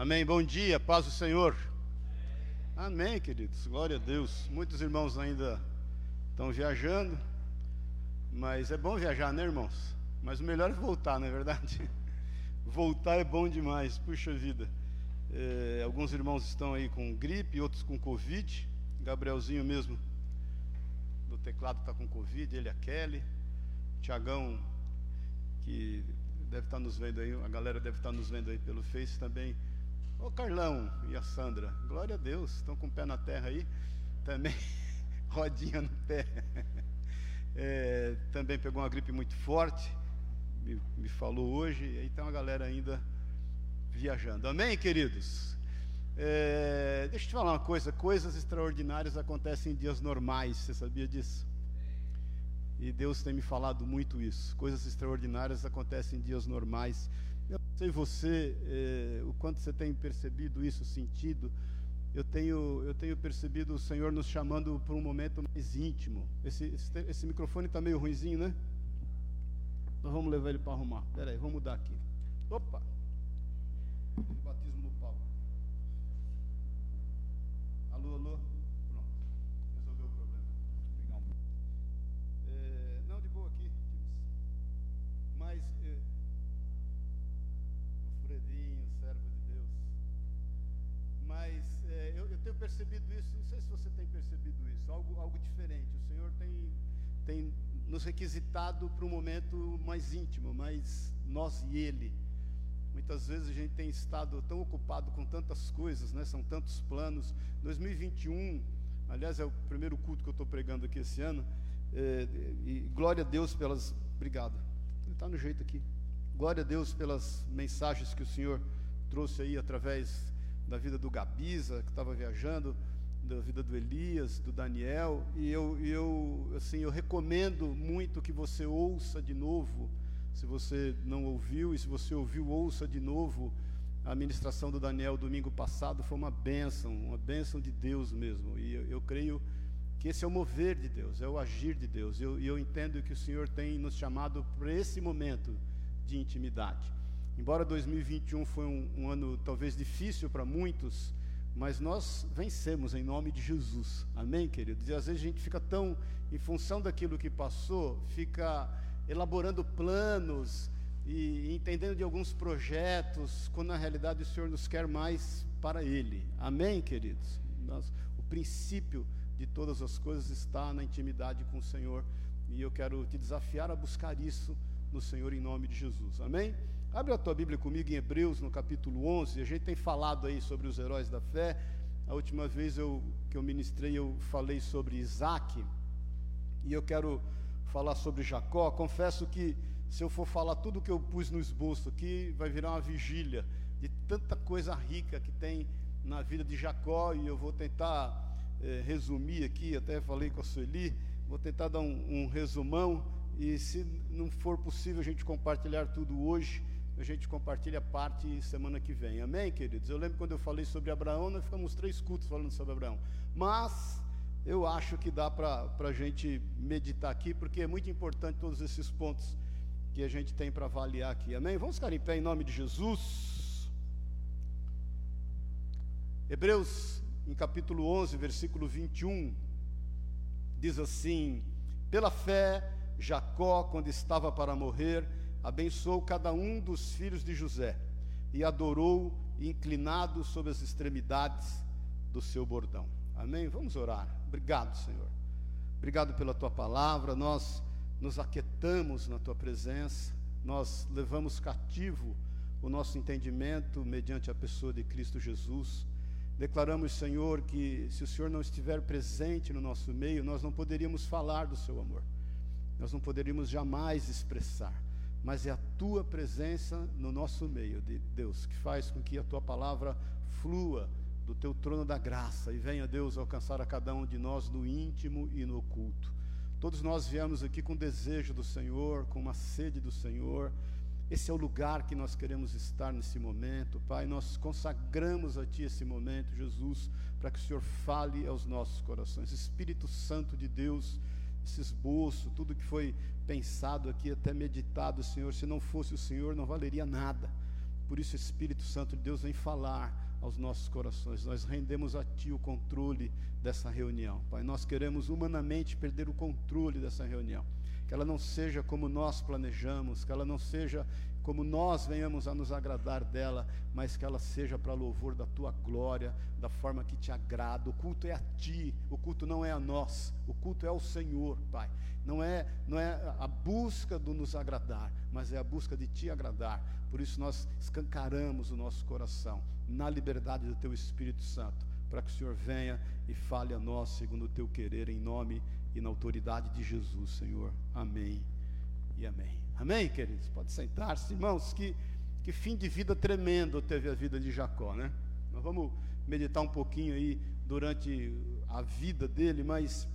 Amém. Bom dia, paz do Senhor. Amém, queridos. Glória a Deus. Muitos irmãos ainda estão viajando, mas é bom viajar, né, irmãos? Mas o melhor é voltar, não é verdade? Voltar é bom demais, puxa vida. É, alguns irmãos estão aí com gripe, outros com Covid. Gabrielzinho mesmo, do teclado, está com Covid, ele, a Kelly. Tiagão, que deve estar nos vendo aí, a galera deve estar nos vendo aí pelo Face também Ô Carlão e a Sandra, glória a Deus, estão com o pé na terra aí, também, rodinha no pé. É, também pegou uma gripe muito forte, me, me falou hoje, e aí tem uma galera ainda viajando. Amém, queridos? É, deixa eu te falar uma coisa: coisas extraordinárias acontecem em dias normais, você sabia disso? E Deus tem me falado muito isso. Coisas extraordinárias acontecem em dias normais. Eu não sei você, eh, o quanto você tem percebido isso, sentido. Eu tenho, eu tenho percebido o Senhor nos chamando para um momento mais íntimo. Esse, esse, esse microfone está meio ruizinho, né? Nós vamos levar ele para arrumar. Espera aí, vamos mudar aqui. Opa! Mais íntimo, mais nós e Ele. Muitas vezes a gente tem estado tão ocupado com tantas coisas, né? são tantos planos. 2021, aliás, é o primeiro culto que eu estou pregando aqui esse ano, é, e glória a Deus pelas. Obrigado, está no jeito aqui. Glória a Deus pelas mensagens que o Senhor trouxe aí através da vida do Gabiza, que estava viajando, da vida do Elias, do Daniel, e eu, eu, assim, eu recomendo muito que você ouça de novo, se você não ouviu, e se você ouviu, ouça de novo a ministração do Daniel domingo passado, foi uma bênção, uma bênção de Deus mesmo, e eu, eu creio que esse é o mover de Deus, é o agir de Deus, e eu, eu entendo que o Senhor tem nos chamado para esse momento de intimidade. Embora 2021 foi um, um ano talvez difícil para muitos, mas nós vencemos em nome de Jesus. Amém, queridos? E às vezes a gente fica tão em função daquilo que passou, fica elaborando planos e entendendo de alguns projetos, quando na realidade o Senhor nos quer mais para Ele. Amém, queridos? Nós, o princípio de todas as coisas está na intimidade com o Senhor e eu quero te desafiar a buscar isso no Senhor em nome de Jesus. Amém? Abre a tua Bíblia comigo em Hebreus, no capítulo 11. A gente tem falado aí sobre os heróis da fé. A última vez eu, que eu ministrei, eu falei sobre Isaac. E eu quero falar sobre Jacó. Confesso que se eu for falar tudo que eu pus no esboço aqui, vai virar uma vigília de tanta coisa rica que tem na vida de Jacó. E eu vou tentar eh, resumir aqui. Até falei com a Sueli. Vou tentar dar um, um resumão. E se não for possível a gente compartilhar tudo hoje, a gente compartilha parte semana que vem. Amém, queridos? Eu lembro quando eu falei sobre Abraão, nós ficamos três cultos falando sobre Abraão. Mas eu acho que dá para a gente meditar aqui, porque é muito importante todos esses pontos que a gente tem para avaliar aqui. Amém? Vamos ficar em pé em nome de Jesus. Hebreus, em capítulo 11, versículo 21, diz assim: Pela fé, Jacó, quando estava para morrer, abençoou cada um dos filhos de José e adorou, inclinado sobre as extremidades do seu bordão. Amém? Vamos orar. Obrigado, Senhor. Obrigado pela tua palavra. Nós nos aquietamos na tua presença. Nós levamos cativo o nosso entendimento mediante a pessoa de Cristo Jesus. Declaramos, Senhor, que se o Senhor não estiver presente no nosso meio, nós não poderíamos falar do seu amor. Nós não poderíamos jamais expressar mas é a tua presença no nosso meio, Deus, que faz com que a tua palavra flua do teu trono da graça e venha, Deus, alcançar a cada um de nós no íntimo e no oculto. Todos nós viemos aqui com desejo do Senhor, com uma sede do Senhor. Esse é o lugar que nós queremos estar nesse momento, Pai. Nós consagramos a Ti esse momento, Jesus, para que o Senhor fale aos nossos corações. Espírito Santo de Deus, esse esboço, tudo que foi pensado aqui, até meditado, Senhor, se não fosse o Senhor, não valeria nada. por isso, Espírito Santo de Deus vem falar aos nossos corações. Nós rendemos a Ti o controle dessa reunião. Pai, nós queremos humanamente perder o controle dessa reunião. Que ela não seja como nós planejamos, que ela não seja como nós venhamos a nos agradar dela, mas que ela seja para louvor da tua glória, da forma que te agrada. O culto é a ti, o culto não é a nós, o culto é ao Senhor, Pai. Não é, não é a busca do nos agradar, mas é a busca de te agradar. Por isso nós escancaramos o nosso coração na liberdade do teu Espírito Santo, para que o Senhor venha e fale a nós segundo o teu querer, em nome e na autoridade de Jesus, Senhor. Amém e amém. Amém, queridos? Pode sentar-se, irmãos. Que, que fim de vida tremendo teve a vida de Jacó, né? Nós vamos meditar um pouquinho aí durante a vida dele, mas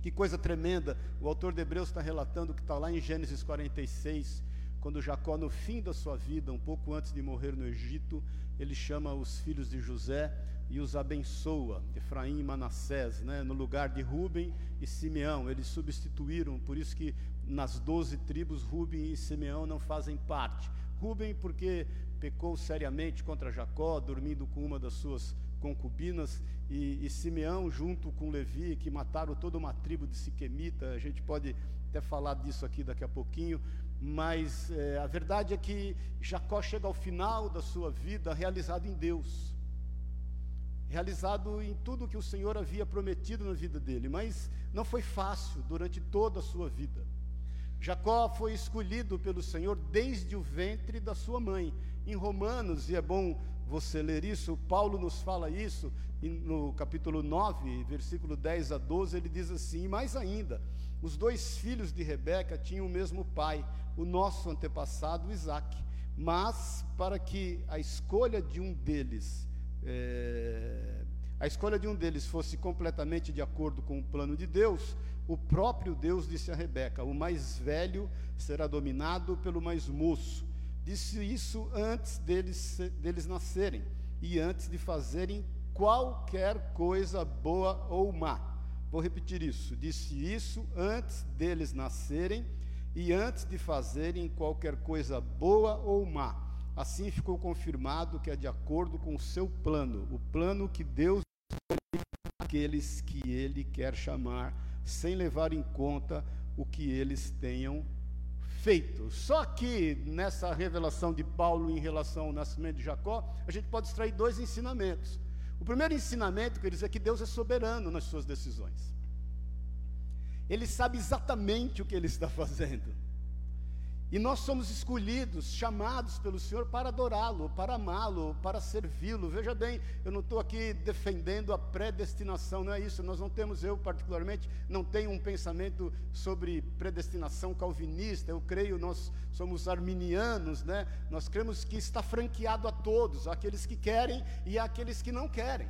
que coisa tremenda. O autor de Hebreus está relatando que está lá em Gênesis 46, quando Jacó, no fim da sua vida, um pouco antes de morrer no Egito, ele chama os filhos de José e os abençoa, Efraim e Manassés, né, no lugar de Ruben e Simeão. Eles substituíram, por isso que nas doze tribos, Ruben e Simeão não fazem parte. Ruben, porque pecou seriamente contra Jacó, dormindo com uma das suas concubinas, e, e Simeão, junto com Levi, que mataram toda uma tribo de Siquemita. A gente pode até falar disso aqui daqui a pouquinho, mas é, a verdade é que Jacó chega ao final da sua vida realizado em Deus realizado em tudo que o Senhor havia prometido na vida dele, mas não foi fácil durante toda a sua vida. Jacó foi escolhido pelo Senhor desde o ventre da sua mãe. Em Romanos, e é bom você ler isso, Paulo nos fala isso, no capítulo 9, versículo 10 a 12, ele diz assim: e mais ainda, os dois filhos de Rebeca tinham o mesmo pai, o nosso antepassado Isaque, mas para que a escolha de um deles é, a escolha de um deles fosse completamente de acordo com o plano de Deus, o próprio Deus disse a Rebeca: O mais velho será dominado pelo mais moço. Disse isso antes deles, deles nascerem e antes de fazerem qualquer coisa boa ou má. Vou repetir isso. Disse isso antes deles nascerem e antes de fazerem qualquer coisa boa ou má. Assim ficou confirmado que é de acordo com o seu plano, o plano que Deus aqueles que ele quer chamar, sem levar em conta o que eles tenham feito. Só que nessa revelação de Paulo em relação ao nascimento de Jacó, a gente pode extrair dois ensinamentos. O primeiro ensinamento, quer dizer, é que Deus é soberano nas suas decisões. Ele sabe exatamente o que ele está fazendo. E nós somos escolhidos, chamados pelo Senhor para adorá-lo, para amá-lo, para servi-lo. Veja bem, eu não estou aqui defendendo a predestinação, não é isso. Nós não temos, eu particularmente, não tenho um pensamento sobre predestinação calvinista. Eu creio, nós somos arminianos, né? Nós cremos que está franqueado a todos, aqueles que querem e aqueles que não querem.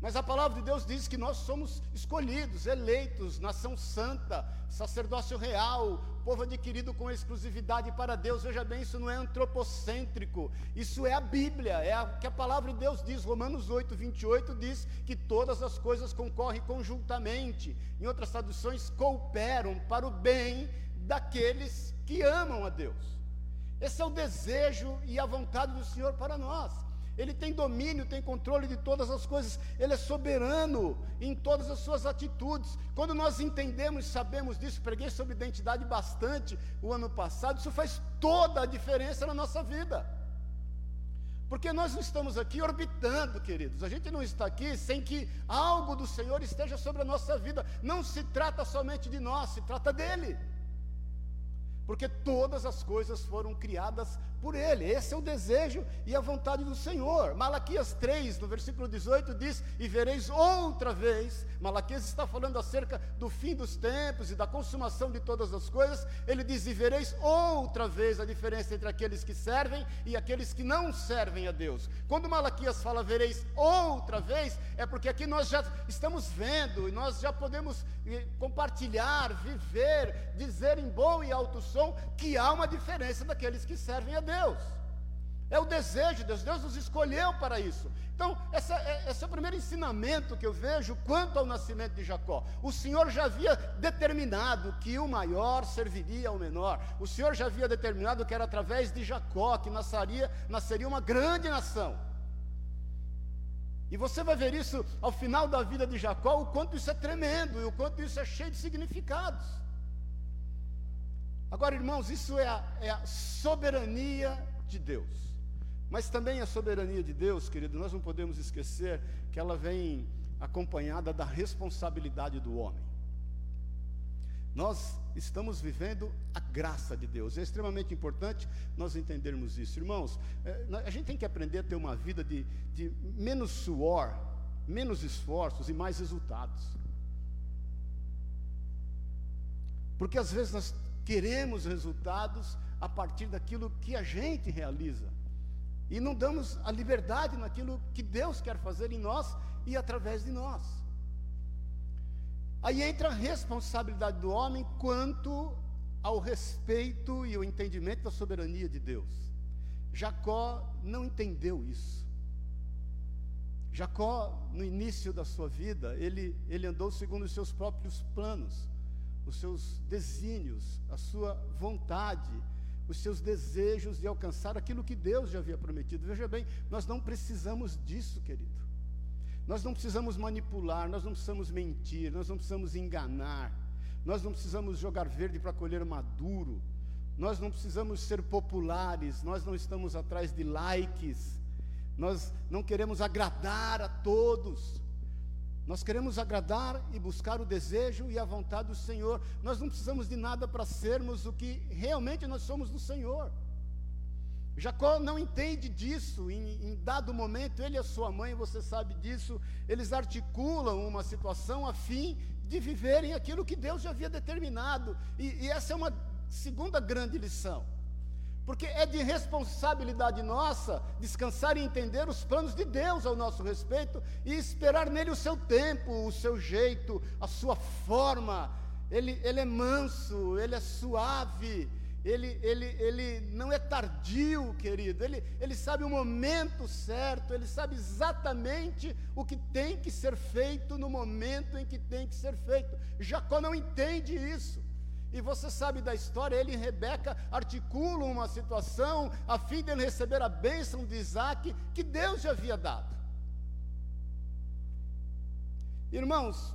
Mas a palavra de Deus diz que nós somos escolhidos, eleitos, nação santa, sacerdócio real, povo adquirido com exclusividade para Deus. Veja bem, isso não é antropocêntrico, isso é a Bíblia, é o que a palavra de Deus diz. Romanos 8, 28 diz que todas as coisas concorrem conjuntamente. Em outras traduções, cooperam para o bem daqueles que amam a Deus. Esse é o desejo e a vontade do Senhor para nós. Ele tem domínio, tem controle de todas as coisas, ele é soberano em todas as suas atitudes. Quando nós entendemos e sabemos disso, preguei sobre identidade bastante o ano passado, isso faz toda a diferença na nossa vida. Porque nós não estamos aqui orbitando, queridos. A gente não está aqui sem que algo do Senhor esteja sobre a nossa vida. Não se trata somente de nós, se trata dele porque todas as coisas foram criadas por Ele. Esse é o desejo e a vontade do Senhor. Malaquias 3, no versículo 18, diz: E vereis outra vez. Malaquias está falando acerca do fim dos tempos e da consumação de todas as coisas. Ele diz: E vereis outra vez a diferença entre aqueles que servem e aqueles que não servem a Deus. Quando Malaquias fala vereis outra vez, é porque aqui nós já estamos vendo e nós já podemos eh, compartilhar, viver, dizer em bom e alto som que há uma diferença daqueles que servem a Deus. É o desejo de Deus. Deus nos escolheu para isso. Então, essa, é, esse é o primeiro ensinamento que eu vejo quanto ao nascimento de Jacó. O Senhor já havia determinado que o maior serviria ao menor. O Senhor já havia determinado que era através de Jacó que nasceria, nasceria uma grande nação. E você vai ver isso ao final da vida de Jacó, o quanto isso é tremendo e o quanto isso é cheio de significados. Agora, irmãos, isso é a, é a soberania de Deus. Mas também a soberania de Deus, querido, nós não podemos esquecer que ela vem acompanhada da responsabilidade do homem. Nós estamos vivendo a graça de Deus. É extremamente importante nós entendermos isso. Irmãos, é, a gente tem que aprender a ter uma vida de, de menos suor, menos esforços e mais resultados. Porque às vezes nós queremos resultados a partir daquilo que a gente realiza. E não damos a liberdade naquilo que Deus quer fazer em nós e através de nós. Aí entra a responsabilidade do homem quanto ao respeito e o entendimento da soberania de Deus. Jacó não entendeu isso. Jacó, no início da sua vida, ele, ele andou segundo os seus próprios planos, os seus desígnios, a sua vontade, os seus desejos de alcançar aquilo que Deus já havia prometido. Veja bem, nós não precisamos disso, querido. Nós não precisamos manipular, nós não precisamos mentir, nós não precisamos enganar, nós não precisamos jogar verde para colher maduro, nós não precisamos ser populares, nós não estamos atrás de likes, nós não queremos agradar a todos. Nós queremos agradar e buscar o desejo e a vontade do Senhor. Nós não precisamos de nada para sermos o que realmente nós somos do Senhor. Jacó não entende disso. Em, em, dado momento, ele e a sua mãe, você sabe disso, eles articulam uma situação a fim de viverem aquilo que Deus já havia determinado. E, e essa é uma segunda grande lição. Porque é de responsabilidade nossa descansar e entender os planos de Deus ao nosso respeito e esperar nele o seu tempo, o seu jeito, a sua forma. Ele, ele é manso, ele é suave, ele, ele, ele não é tardio, querido, ele, ele sabe o momento certo, ele sabe exatamente o que tem que ser feito no momento em que tem que ser feito. Jacó não entende isso. E você sabe da história, ele e Rebeca articulam uma situação a fim de ele receber a bênção de Isaac que Deus já havia dado. Irmãos,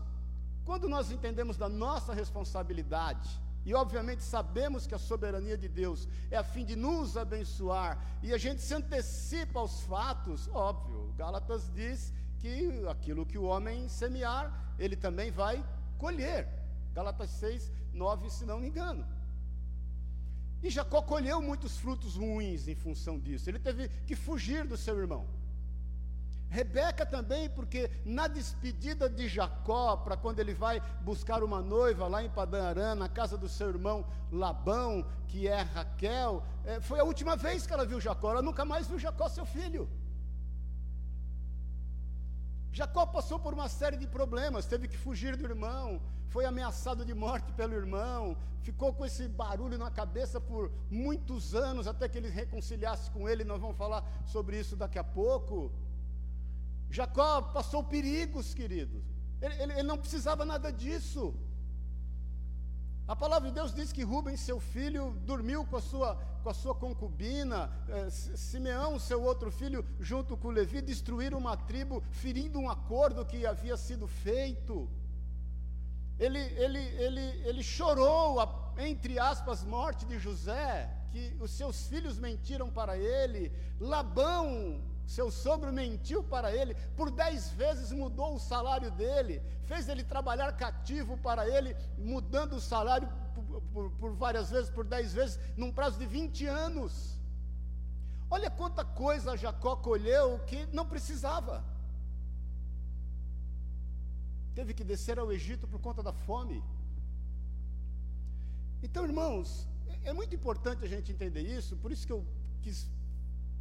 quando nós entendemos da nossa responsabilidade, e obviamente sabemos que a soberania de Deus é a fim de nos abençoar, e a gente se antecipa aos fatos, óbvio, Gálatas diz que aquilo que o homem semear, ele também vai colher. Gálatas 6, 9, se não me engano. E Jacó colheu muitos frutos ruins em função disso. Ele teve que fugir do seu irmão. Rebeca também, porque na despedida de Jacó, para quando ele vai buscar uma noiva lá em Padan na casa do seu irmão Labão, que é Raquel, é, foi a última vez que ela viu Jacó, ela nunca mais viu Jacó, seu filho. Jacó passou por uma série de problemas, teve que fugir do irmão, foi ameaçado de morte pelo irmão, ficou com esse barulho na cabeça por muitos anos até que ele reconciliasse com ele. Nós vamos falar sobre isso daqui a pouco. Jacó passou perigos, queridos. Ele, ele, ele não precisava nada disso. A palavra de Deus diz que Rubens, seu filho, dormiu com a sua, com a sua concubina, eh, Simeão, seu outro filho, junto com Levi, destruíram uma tribo, ferindo um acordo que havia sido feito. Ele, ele, ele, ele chorou, a, entre aspas, morte de José, que os seus filhos mentiram para ele, Labão, seu sogro mentiu para ele, por dez vezes mudou o salário dele, fez ele trabalhar cativo para ele, mudando o salário por, por, por várias vezes, por dez vezes, num prazo de 20 anos. Olha quanta coisa Jacó colheu que não precisava teve que descer ao Egito por conta da fome. Então, irmãos, é, é muito importante a gente entender isso, por isso que eu quis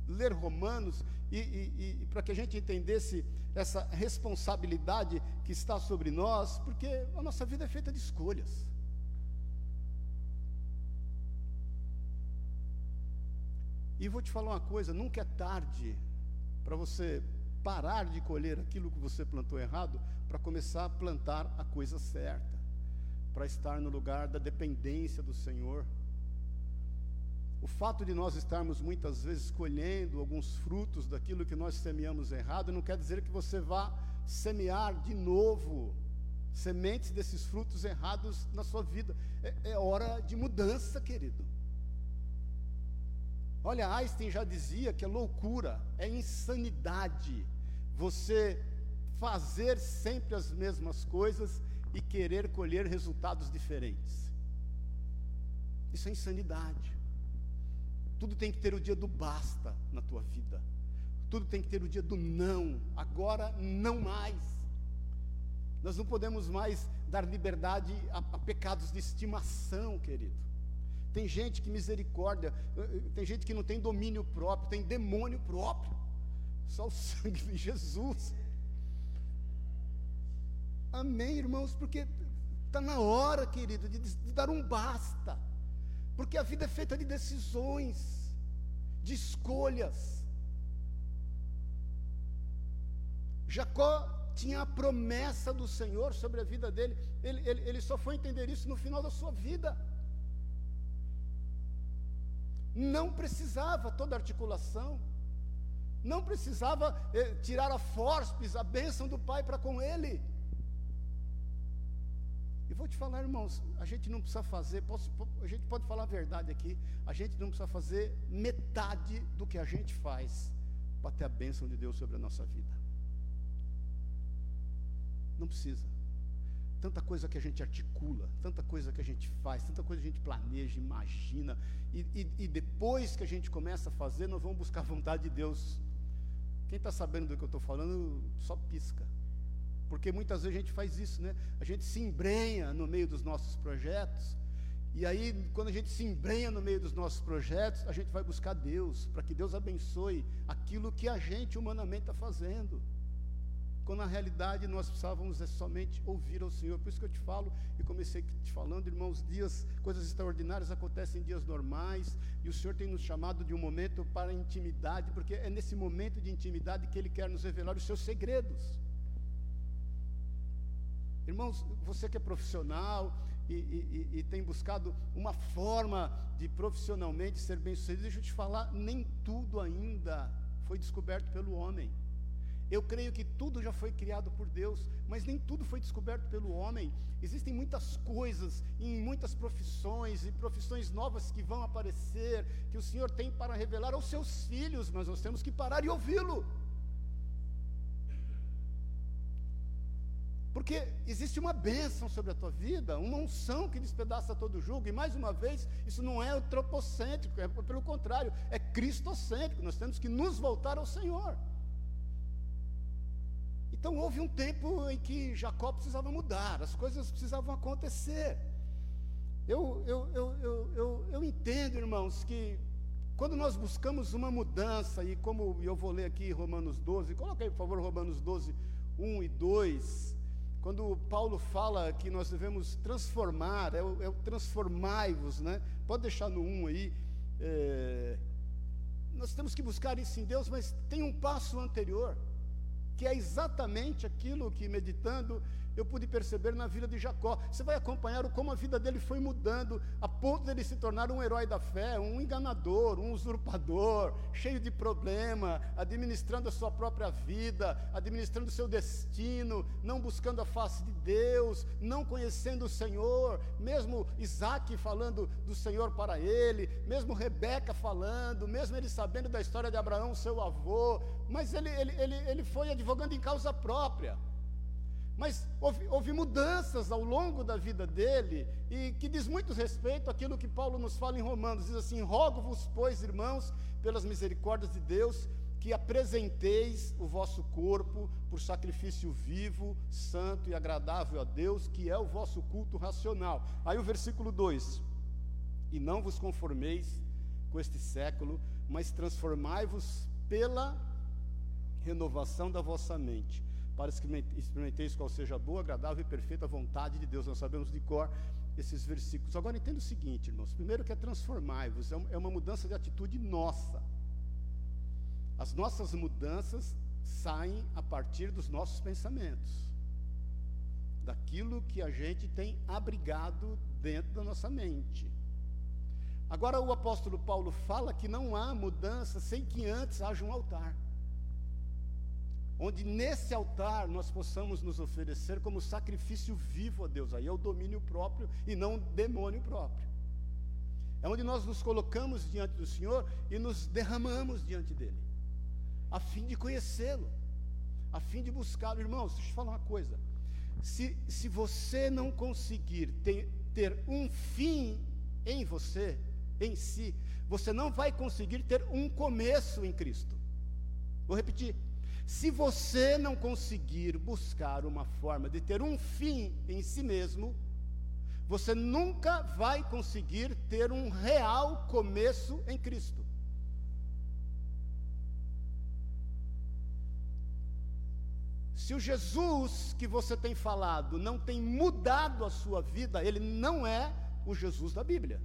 ler Romanos e, e, e para que a gente entendesse essa responsabilidade que está sobre nós, porque a nossa vida é feita de escolhas. E vou te falar uma coisa: nunca é tarde para você parar de colher aquilo que você plantou errado para começar a plantar a coisa certa, para estar no lugar da dependência do Senhor. O fato de nós estarmos muitas vezes colhendo alguns frutos daquilo que nós semeamos errado não quer dizer que você vá semear de novo sementes desses frutos errados na sua vida. É, é hora de mudança, querido. Olha, Einstein já dizia que é loucura, é insanidade você fazer sempre as mesmas coisas e querer colher resultados diferentes. Isso é insanidade. Tudo tem que ter o dia do basta na tua vida. Tudo tem que ter o dia do não. Agora não mais. Nós não podemos mais dar liberdade a, a pecados de estimação, querido. Tem gente que misericórdia, tem gente que não tem domínio próprio, tem demônio próprio. Só o sangue de Jesus. Amém, irmãos, porque está na hora, querido, de, de dar um basta. Porque a vida é feita de decisões, de escolhas. Jacó tinha a promessa do Senhor sobre a vida dele, ele, ele, ele só foi entender isso no final da sua vida. Não precisava toda articulação, não precisava eh, tirar a forceps, a bênção do Pai para com ele. E vou te falar, irmãos, a gente não precisa fazer, posso, a gente pode falar a verdade aqui, a gente não precisa fazer metade do que a gente faz para ter a bênção de Deus sobre a nossa vida. Não precisa. Tanta coisa que a gente articula, tanta coisa que a gente faz, tanta coisa que a gente planeja, imagina, e, e, e depois que a gente começa a fazer, nós vamos buscar a vontade de Deus. Quem está sabendo do que eu estou falando, só pisca. Porque muitas vezes a gente faz isso, né? A gente se embrenha no meio dos nossos projetos, e aí, quando a gente se embrenha no meio dos nossos projetos, a gente vai buscar Deus, para que Deus abençoe aquilo que a gente humanamente está fazendo quando na realidade nós precisávamos é somente ouvir ao Senhor. Por isso que eu te falo, e comecei te falando, irmãos, dias, coisas extraordinárias acontecem em dias normais, e o Senhor tem nos chamado de um momento para intimidade, porque é nesse momento de intimidade que Ele quer nos revelar os seus segredos. Irmãos, você que é profissional e, e, e, tem buscado uma forma de profissionalmente ser bem sucedido, deixa eu te falar, nem tudo ainda foi descoberto pelo homem. Eu creio que tudo já foi criado por Deus, mas nem tudo foi descoberto pelo homem. Existem muitas coisas em muitas profissões e profissões novas que vão aparecer, que o Senhor tem para revelar aos seus filhos, mas nós temos que parar e ouvi-lo. Porque existe uma bênção sobre a tua vida, uma unção que despedaça todo o jugo, e mais uma vez, isso não é antropocêntrico, é pelo contrário, é cristocêntrico, nós temos que nos voltar ao Senhor. Então houve um tempo em que Jacó precisava mudar, as coisas precisavam acontecer. Eu, eu, eu, eu, eu, eu entendo, irmãos, que quando nós buscamos uma mudança, e como eu vou ler aqui Romanos 12, coloca aí por favor Romanos 12, 1 e 2, quando Paulo fala que nós devemos transformar, é o, é o transformai-vos, né? Pode deixar no 1 aí. É, nós temos que buscar isso em Deus, mas tem um passo anterior que é exatamente aquilo que, meditando, eu pude perceber na vida de Jacó. Você vai acompanhar como a vida dele foi mudando, a ponto dele se tornar um herói da fé, um enganador, um usurpador, cheio de problema, administrando a sua própria vida, administrando o seu destino, não buscando a face de Deus, não conhecendo o Senhor, mesmo Isaac falando do Senhor para ele, mesmo Rebeca falando, mesmo ele sabendo da história de Abraão, seu avô, mas ele, ele, ele, ele foi advogando em causa própria. Mas houve, houve, mudanças ao longo da vida dele, e que diz muito respeito àquilo que Paulo nos fala em Romanos: diz assim: Rogo-vos, pois, irmãos, pelas misericórdias de Deus, que apresenteis o vosso corpo por sacrifício vivo, santo e agradável a Deus, que é o vosso culto racional. Aí o versículo 2: E não vos conformeis com este século, mas transformai-vos pela renovação da vossa mente para experimenteis qual seja a boa, agradável e perfeita vontade de Deus. Nós sabemos de cor esses versículos. Agora entenda o seguinte, irmãos. Primeiro que é transformar-vos, é, é uma mudança de atitude nossa. As nossas mudanças saem a partir dos nossos pensamentos, daquilo que a gente tem abrigado dentro da nossa mente. Agora o apóstolo Paulo fala que não há mudança sem que antes haja um altar. Onde nesse altar nós possamos nos oferecer como sacrifício vivo a Deus. Aí é o domínio próprio e não o demônio próprio. É onde nós nos colocamos diante do Senhor e nos derramamos diante dele, a fim de conhecê-lo, a fim de buscá-lo. Irmãos, deixa eu te falar uma coisa. Se, se você não conseguir ter, ter um fim em você, em si, você não vai conseguir ter um começo em Cristo. Vou repetir. Se você não conseguir buscar uma forma de ter um fim em si mesmo, você nunca vai conseguir ter um real começo em Cristo. Se o Jesus que você tem falado não tem mudado a sua vida, ele não é o Jesus da Bíblia.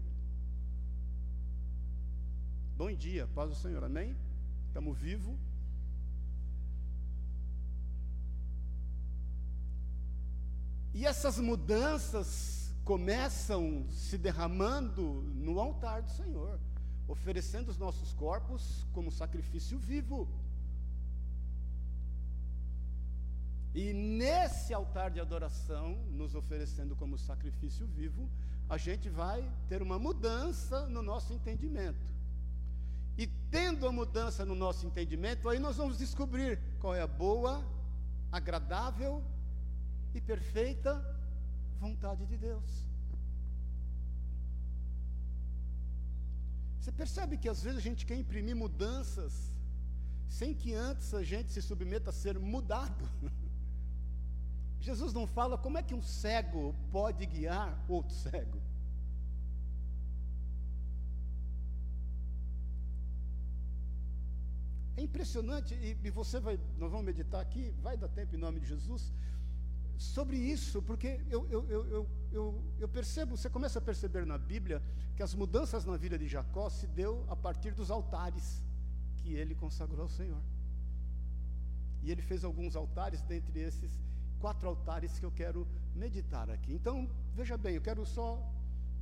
Bom dia, paz do Senhor, amém? Estamos vivos. E essas mudanças começam se derramando no altar do Senhor, oferecendo os nossos corpos como sacrifício vivo. E nesse altar de adoração, nos oferecendo como sacrifício vivo, a gente vai ter uma mudança no nosso entendimento. E tendo a mudança no nosso entendimento, aí nós vamos descobrir qual é a boa, agradável e perfeita vontade de Deus. Você percebe que às vezes a gente quer imprimir mudanças sem que antes a gente se submeta a ser mudado. Jesus não fala como é que um cego pode guiar outro cego. É impressionante, e, e, você vai, nós vamos meditar aqui, vai dar tempo em nome de Jesus, sobre isso, porque eu, eu, eu, eu, eu percebo, você começa a perceber na Bíblia que as mudanças na vida de Jacó se deu a partir dos altares que ele consagrou ao Senhor. E ele fez alguns altares, dentre esses quatro altares que eu quero meditar aqui. Então, veja bem, eu quero só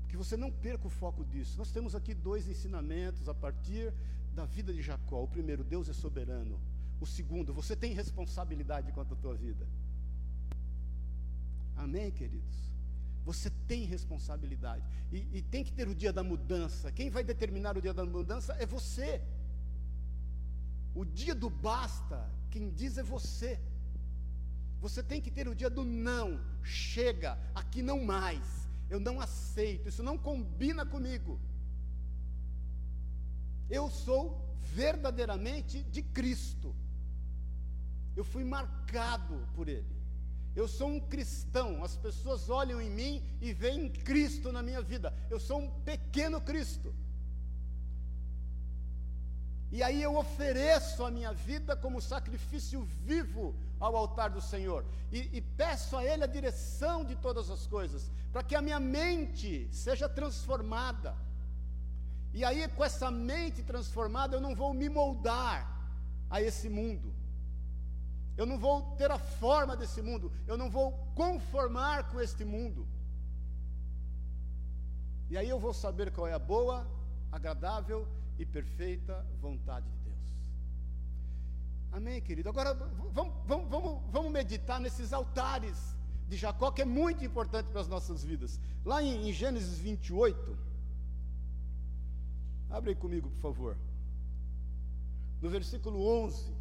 que você não perca o foco disso. Nós temos aqui dois ensinamentos a partir da vida de Jacó. O primeiro, Deus é soberano. O segundo, você tem responsabilidade quanto à tua vida. Amém, queridos? Você tem responsabilidade. E, e, tem que ter o dia da mudança. Quem vai determinar o dia da mudança é você. O dia do basta, quem diz é você. Você tem que ter o dia do não. Chega, aqui não mais. Eu não aceito, isso não combina comigo. Eu sou verdadeiramente de Cristo. Eu fui marcado por Ele. Eu sou um cristão. As pessoas olham em mim e veem Cristo na minha vida. Eu sou um pequeno Cristo. E aí eu ofereço a minha vida como sacrifício vivo ao altar do Senhor. E, e peço a Ele a direção de todas as coisas, para que a minha mente seja transformada e aí, com essa mente transformada, eu não vou me moldar a esse mundo. Eu não vou ter a forma desse mundo. Eu não vou conformar com este mundo. E aí eu vou saber qual é a boa, agradável e perfeita vontade de Deus. Amém, querido? Agora vamos, vamos, vamos, vamos meditar nesses altares de Jacó, que é muito importante para as nossas vidas. Lá em, em Gênesis 28. Abre aí comigo, por favor. No versículo 11.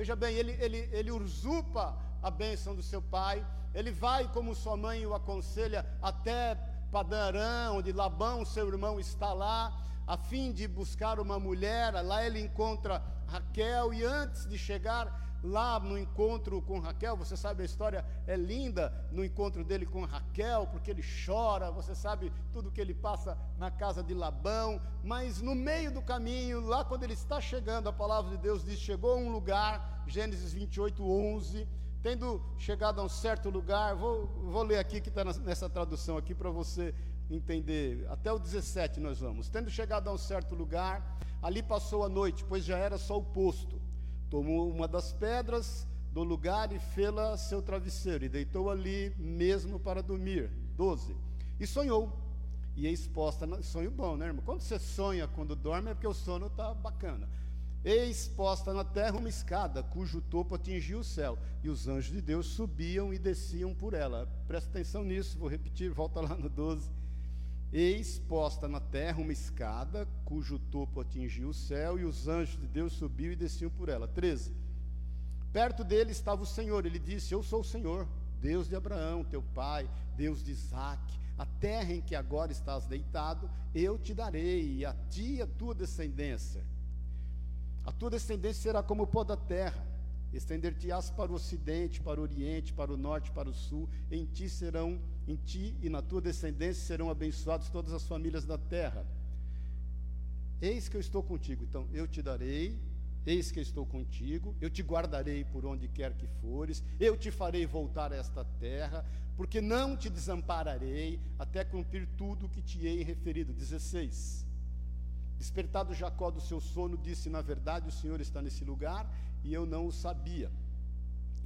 Veja bem, ele, ele, ele usurpa a bênção do seu pai, ele vai, como sua mãe o aconselha, até Padarã, onde Labão, seu irmão, está lá, a fim de buscar uma mulher. Lá ele encontra Raquel, e antes de chegar lá no encontro com Raquel, você sabe a história é linda no encontro dele com Raquel, porque ele chora, você sabe tudo que ele passa na casa de Labão, mas no meio do caminho, lá quando ele está chegando, a palavra de Deus diz: chegou a um lugar, Gênesis 28, 11, Tendo chegado a um certo lugar, vou, vou ler aqui que está nessa tradução aqui para você entender. Até o 17 nós vamos. Tendo chegado a um certo lugar, ali passou a noite, pois já era só o posto. Tomou uma das pedras do lugar e fê-la seu travesseiro, e deitou ali mesmo para dormir. 12. E sonhou. E é exposta, sonho bom, né, irmão? Quando você sonha quando dorme é porque o sono está bacana. Eis posta na terra uma escada, cujo topo atingia o céu, e os anjos de Deus subiam e desciam por ela. Presta atenção nisso, vou repetir, volta lá no 12. Eis posta na terra uma escada, cujo topo atingia o céu, e os anjos de Deus subiam e desciam por ela. 13. Perto dele estava o Senhor, ele disse: Eu sou o Senhor, Deus de Abraão, teu pai, Deus de Isaac. A terra em que agora estás deitado, eu te darei, e a ti e a tua descendência. A tua descendência será como o pó da terra. Estender-te-ás para o ocidente, para o oriente, para o norte, para o sul. Em ti serão, em ti e na tua descendência serão abençoadas todas as famílias da terra. Eis que eu estou contigo. Então, eu te darei, eis que eu estou contigo, eu te guardarei por onde quer que fores, eu te farei voltar a esta terra, porque não te desampararei até cumprir tudo o que te hei referido. 16. Despertado Jacó do seu sono, disse: Na verdade, o Senhor está nesse lugar e eu não o sabia.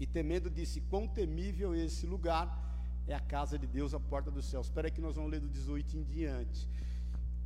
E temendo, disse: Quão temível é esse lugar! É a casa de Deus, a porta dos céus. Espera que nós vamos ler do 18 em diante.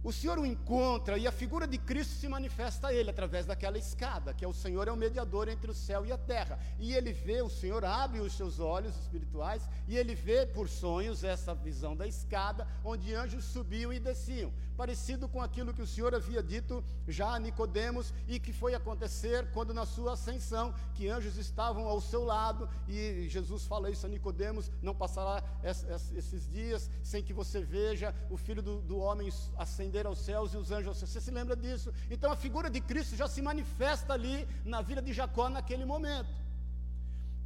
O Senhor o encontra e a figura de Cristo se manifesta a ele através daquela escada, que é o Senhor é o mediador entre o céu e a terra. E ele vê, o Senhor abre os seus olhos espirituais e ele vê por sonhos essa visão da escada, onde anjos subiam e desciam, parecido com aquilo que o Senhor havia dito já a Nicodemos e que foi acontecer quando na sua ascensão, que anjos estavam ao seu lado e Jesus fala isso a Nicodemos, não passará esses dias sem que você veja o filho do, do homem ascender ascender aos céus e os anjos. Você se lembra disso? Então a figura de Cristo já se manifesta ali na vida de Jacó naquele momento.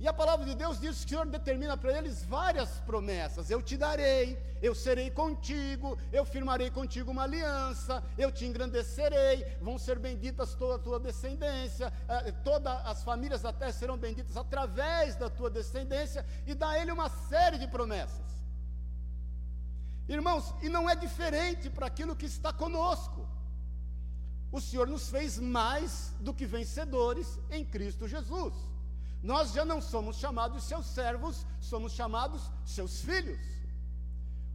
E a palavra de Deus diz que o Senhor determina para eles várias promessas: eu te darei, eu serei contigo, eu firmarei contigo uma aliança, eu te engrandecerei, vão ser benditas toda a tua descendência, eh, todas as famílias da terra serão benditas através da tua descendência, e dá a ele uma série de promessas. Irmãos, e não é diferente para aquilo que está conosco. O Senhor nos fez mais do que vencedores em Cristo Jesus. Nós já não somos chamados seus servos, somos chamados seus filhos.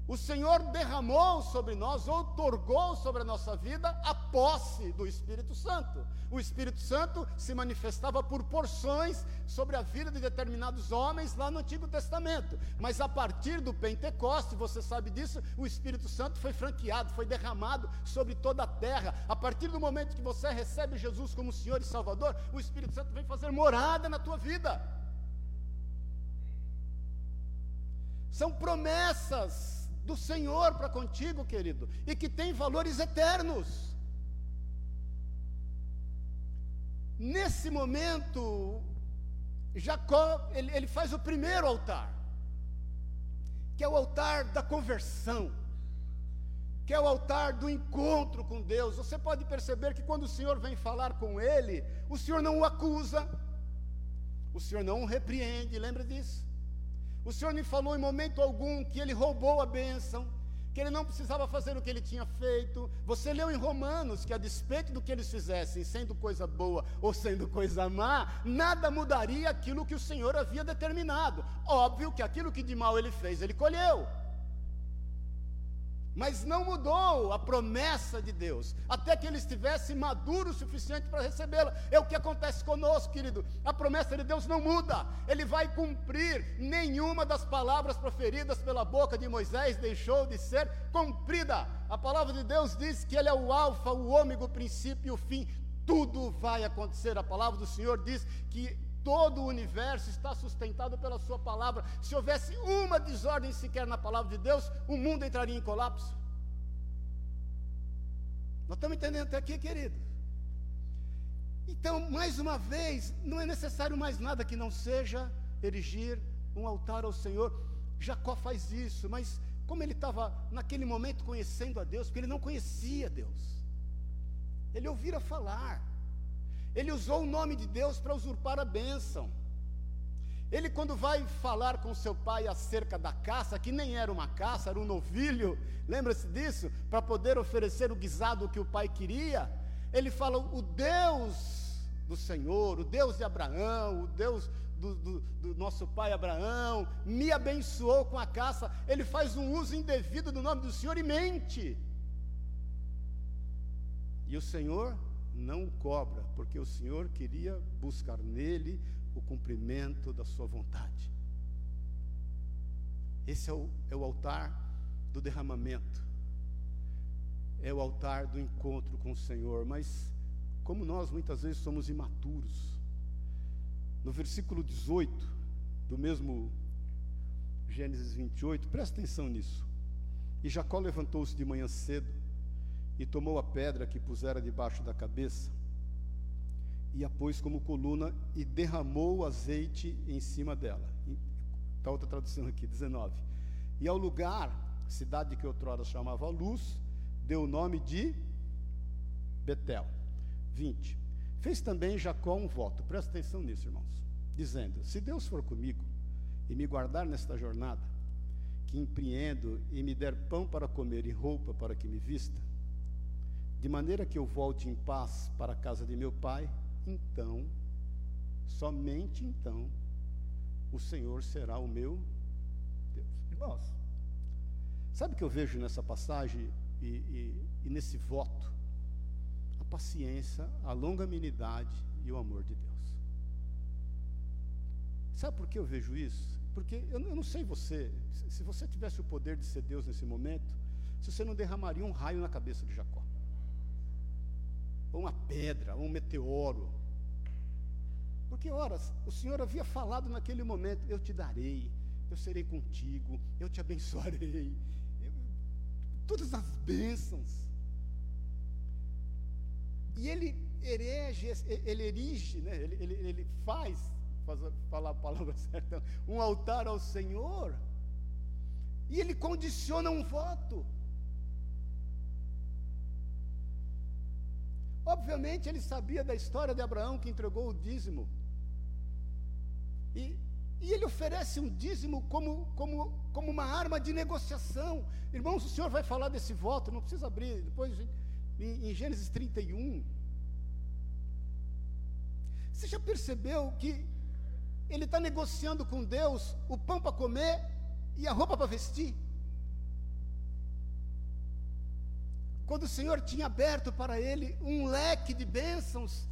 O Senhor derramou sobre nós, outorgou sobre a nossa vida a posse do Espírito Santo. O Espírito Santo se manifestava por porções sobre a vida de determinados homens lá no Antigo Testamento. Mas a partir do Pentecoste, você sabe disso, o Espírito Santo foi franqueado, foi derramado sobre toda a terra. A partir do momento que você recebe Jesus como Senhor e Salvador, o Espírito Santo vem fazer morada na tua vida. São promessas do Senhor para contigo, querido, e que tem valores eternos. Nesse momento, Jacó, ele, ele faz o primeiro altar, que é o altar da conversão, que é o altar do encontro com Deus. Você pode perceber que quando o Senhor vem falar com ele, o Senhor não o acusa, o Senhor não o repreende, lembra disso? O Senhor me falou em momento algum que ele roubou a bênção, que ele não precisava fazer o que ele tinha feito. Você leu em Romanos que, a despeito do que eles fizessem, sendo coisa boa ou sendo coisa má, nada mudaria aquilo que o Senhor havia determinado. Óbvio que aquilo que de mal ele fez, ele colheu mas não mudou a promessa de Deus, até que ele estivesse maduro o suficiente para recebê-la. É o que acontece conosco, querido. A promessa de Deus não muda, ele vai cumprir. Nenhuma das palavras proferidas pela boca de Moisés deixou de ser cumprida. A palavra de Deus diz que ele é o Alfa, o Ômega, o princípio e o fim. Tudo vai acontecer. A palavra do Senhor diz que todo o universo está sustentado pela Sua palavra. Se houvesse uma desordem sequer na palavra de Deus, o mundo entraria em colapso. Nós estamos entendendo até aqui, querido. Então, mais uma vez, não é necessário mais nada que não seja erigir um altar ao Senhor. Jacó faz isso, mas como ele estava naquele momento conhecendo a Deus, porque ele não conhecia Deus, ele ouvira falar, ele usou o nome de Deus para usurpar a bênção. Ele, quando vai falar com seu pai acerca da caça, que nem era uma caça, era um novilho, lembra-se disso? Para poder oferecer o guisado que o pai queria, ele fala: O Deus do Senhor, o Deus de Abraão, o Deus do, do, do, nosso pai Abraão, me abençoou com a caça. Ele faz um uso indevido do nome do Senhor e mente. E o Senhor não o cobra, porque o Senhor queria buscar nele o cumprimento da sua vontade. Esse é o, é o altar do derramamento, é o altar do encontro com o Senhor, mas como nós muitas vezes somos imaturos, no versículo 18 do mesmo Gênesis 28, presta atenção nisso. E Jacó levantou-se de manhã cedo e tomou a pedra que pusera debaixo da cabeça e a pôs como coluna e derramou o azeite em cima dela. Está outra tradução aqui, 19. E ao lugar, cidade que outrora chamava Luz, deu o nome de Betel. 20. Fez também Jacó um voto, presta atenção nisso, irmãos, dizendo: Se Deus for comigo e me guardar nesta jornada, que empreendo e me der pão para comer e roupa para que me vista, de maneira que eu volte em paz para a casa de meu pai, então, somente então, o Senhor será o meu Deus. Irmãos, sabe o que eu vejo nessa passagem e, e, e nesse voto? A paciência, a longanimidade e o amor de Deus. Sabe por que eu vejo isso? Porque eu, eu não sei você, se você tivesse o poder de ser Deus nesse momento, se você não derramaria um raio na cabeça de Jacó ou uma pedra, ou um meteoro. Porque, ora, o Senhor havia falado naquele momento: Eu te darei, eu serei contigo, eu te abençoarei. Eu, todas as bênçãos. E ele erege, ele erige, né? ele, ele, ele faz, faz falar a palavra certa, um altar ao Senhor. E ele condiciona um voto. Obviamente ele sabia da história de Abraão que entregou o dízimo. E, e ele oferece um dízimo como, como, como uma arma de negociação. Irmãos, o Senhor vai falar desse voto, não precisa abrir, depois em, em Gênesis 31. Você já percebeu que ele está negociando com Deus o pão para comer e a roupa para vestir? Quando o Senhor tinha aberto para ele um leque de bênçãos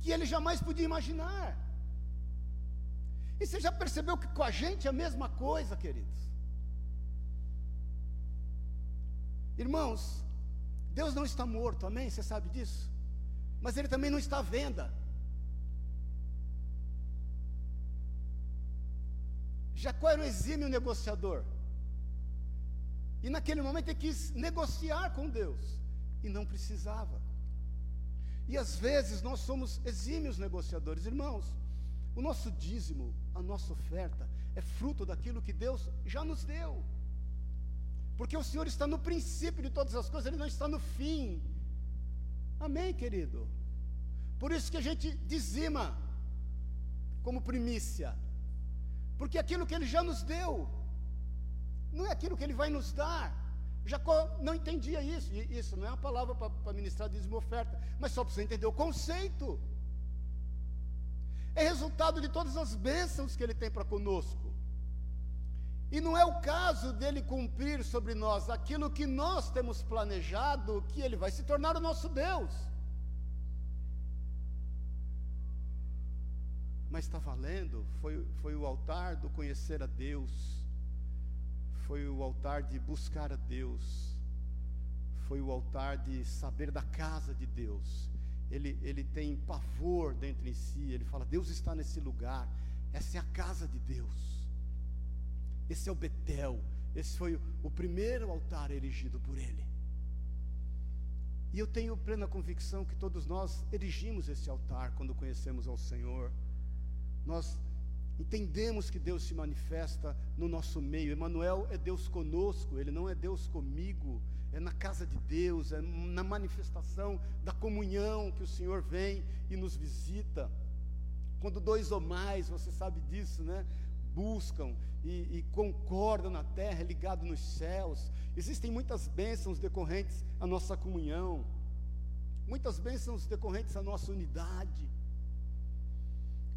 que ele jamais podia imaginar. E você já percebeu que com a gente é a mesma coisa, queridos? Irmãos, Deus não está morto, amém? Você sabe disso? Mas Ele também não está à venda. Jacó era um exímio negociador. E naquele momento ele quis negociar com Deus e não precisava. E às vezes nós somos exímios negociadores, irmãos. O nosso dízimo, a nossa oferta, é fruto daquilo que Deus já nos deu. Porque o Senhor está no princípio de todas as coisas, Ele não está no fim. Amém, querido? Por isso que a gente dizima como primícia. Porque aquilo que Ele já nos deu, não é aquilo que Ele vai nos dar. Jacó não entendia isso, e isso não é uma palavra para ministrar dízimo oferta, mas só para você entender o conceito. É resultado de todas as bênçãos que ele tem para conosco. E não é o caso dele cumprir sobre nós aquilo que nós temos planejado, que ele vai se tornar o nosso Deus. Mas está valendo, foi, foi o altar do conhecer a Deus foi o altar de buscar a Deus, foi o altar de saber da casa de Deus. Ele, ele tem pavor dentro em si, ele fala: Deus está nesse lugar, essa é a casa de Deus, esse é o Betel, esse foi o primeiro altar erigido por ele. E eu tenho plena convicção que todos nós erigimos esse altar quando conhecemos ao Senhor. Nós Entendemos que Deus se manifesta no nosso meio. Emanuel é Deus conosco, ele não é Deus comigo. É na casa de Deus, é na manifestação da comunhão que o Senhor vem e nos visita. Quando dois ou mais, você sabe disso, né? Buscam e, e concordam na terra, ligado nos céus. Existem muitas bênçãos decorrentes à nossa comunhão, muitas bênçãos decorrentes à nossa unidade.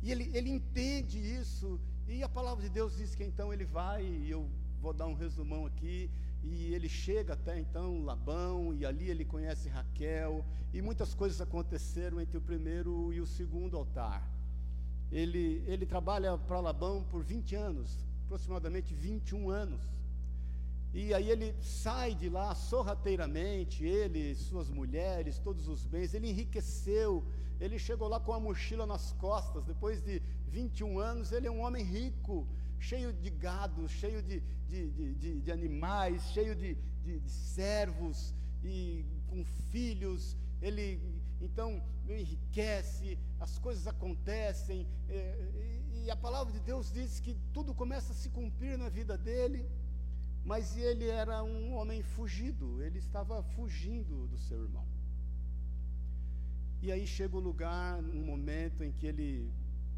E ele, ele entende isso, e a palavra de Deus diz que então ele vai, e eu vou dar um resumão aqui, e ele chega até então Labão, e ali ele conhece Raquel, e muitas coisas aconteceram entre o primeiro e o segundo altar. Ele, ele trabalha para Labão por 20 anos, aproximadamente 21 anos. E aí ele sai de lá sorrateiramente, ele, suas mulheres, todos os bens, ele enriqueceu, ele chegou lá com a mochila nas costas, depois de 21 anos, ele é um homem rico, cheio de gado, cheio de, de, de, de animais, cheio de, servos e com filhos. Ele então enriquece, as coisas acontecem, é, e a palavra de Deus diz que tudo começa a se cumprir na vida dele, mas ele era um homem fugido, ele estava fugindo do seu irmão. E aí chega o lugar, um momento em que ele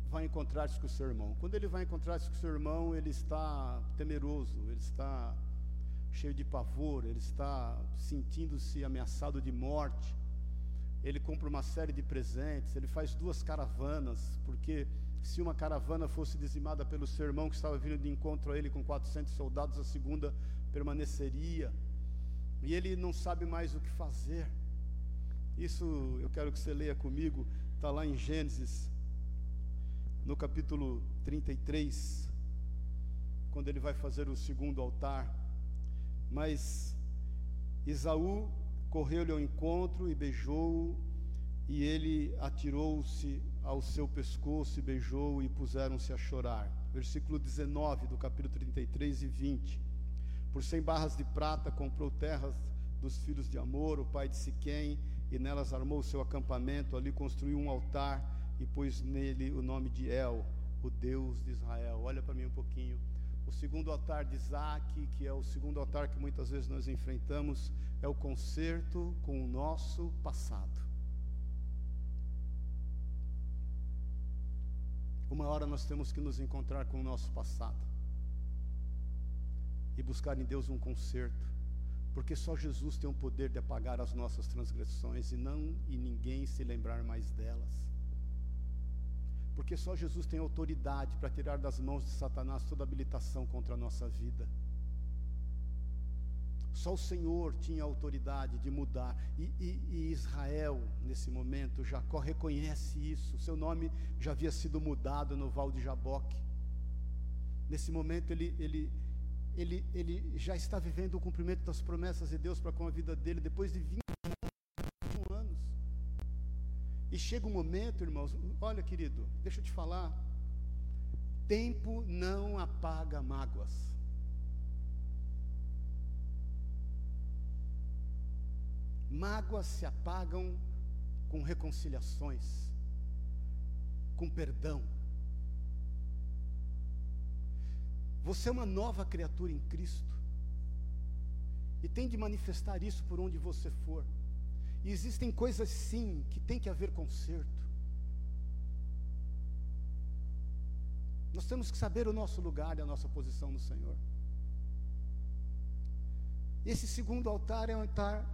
vai encontrar-se com o seu irmão. Quando ele vai encontrar-se com o seu irmão, ele está temeroso, ele está cheio de pavor, ele está sentindo-se ameaçado de morte. Ele compra uma série de presentes, ele faz duas caravanas, porque se uma caravana fosse dizimada pelo seu irmão que estava vindo de encontro a ele com 400 soldados, a segunda permaneceria. E ele não sabe mais o que fazer. Isso eu quero que você leia comigo, está lá em Gênesis no capítulo 33, quando ele vai fazer o segundo altar. Mas Isaú correu-lhe ao encontro e beijou-o, e ele atirou-se ao seu pescoço e beijou-o, e puseram-se a chorar. Versículo 19 do capítulo 33 e 20. Por cem barras de prata comprou terras dos filhos de Amor, o pai de Siquém, e nelas armou o seu acampamento, ali construiu um altar e pôs nele o nome de El, o Deus de Israel. Olha para mim um pouquinho. O segundo altar de Isaac, que é o segundo altar que muitas vezes nós enfrentamos, é o conserto com o nosso passado. Uma hora nós temos que nos encontrar com o nosso passado e buscar em Deus um conserto, porque só Jesus tem o poder de apagar as nossas transgressões e não e ninguém se lembrar mais delas. Porque só Jesus tem autoridade para tirar das mãos de Satanás toda habilitação contra a nossa vida. Só o Senhor tinha autoridade de mudar. E, e, e, Israel, nesse momento, Jacó reconhece isso. Seu nome já havia sido mudado no Val de Jaboque. Nesse momento, ele, ele, ele, ele já está vivendo o cumprimento das promessas de Deus para com a vida dele, depois de 20 e chega um momento, irmãos, olha querido, deixa eu te falar. Tempo não apaga mágoas. Mágoas se apagam com reconciliações, com perdão. Você é uma nova criatura em Cristo. E tem de manifestar isso por onde você for. E existem coisas sim que tem que haver conserto. Nós temos que saber o nosso lugar e a nossa posição no Senhor. Esse segundo altar é o altar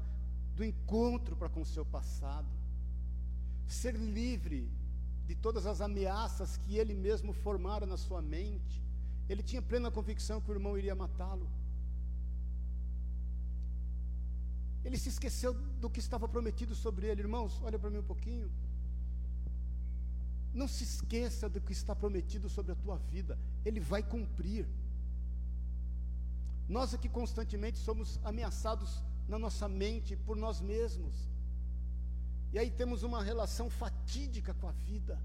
do encontro para com o seu passado. Ser livre de todas as ameaças que ele mesmo formara na sua mente. Ele tinha plena convicção que o irmão iria matá-lo. Ele se esqueceu do que estava prometido sobre ele. Irmãos, olha para mim um pouquinho. Não se esqueça do que está prometido sobre a tua vida. Ele vai cumprir. Nós aqui constantemente somos ameaçados na nossa mente por nós mesmos. E aí temos uma relação fatídica com a vida.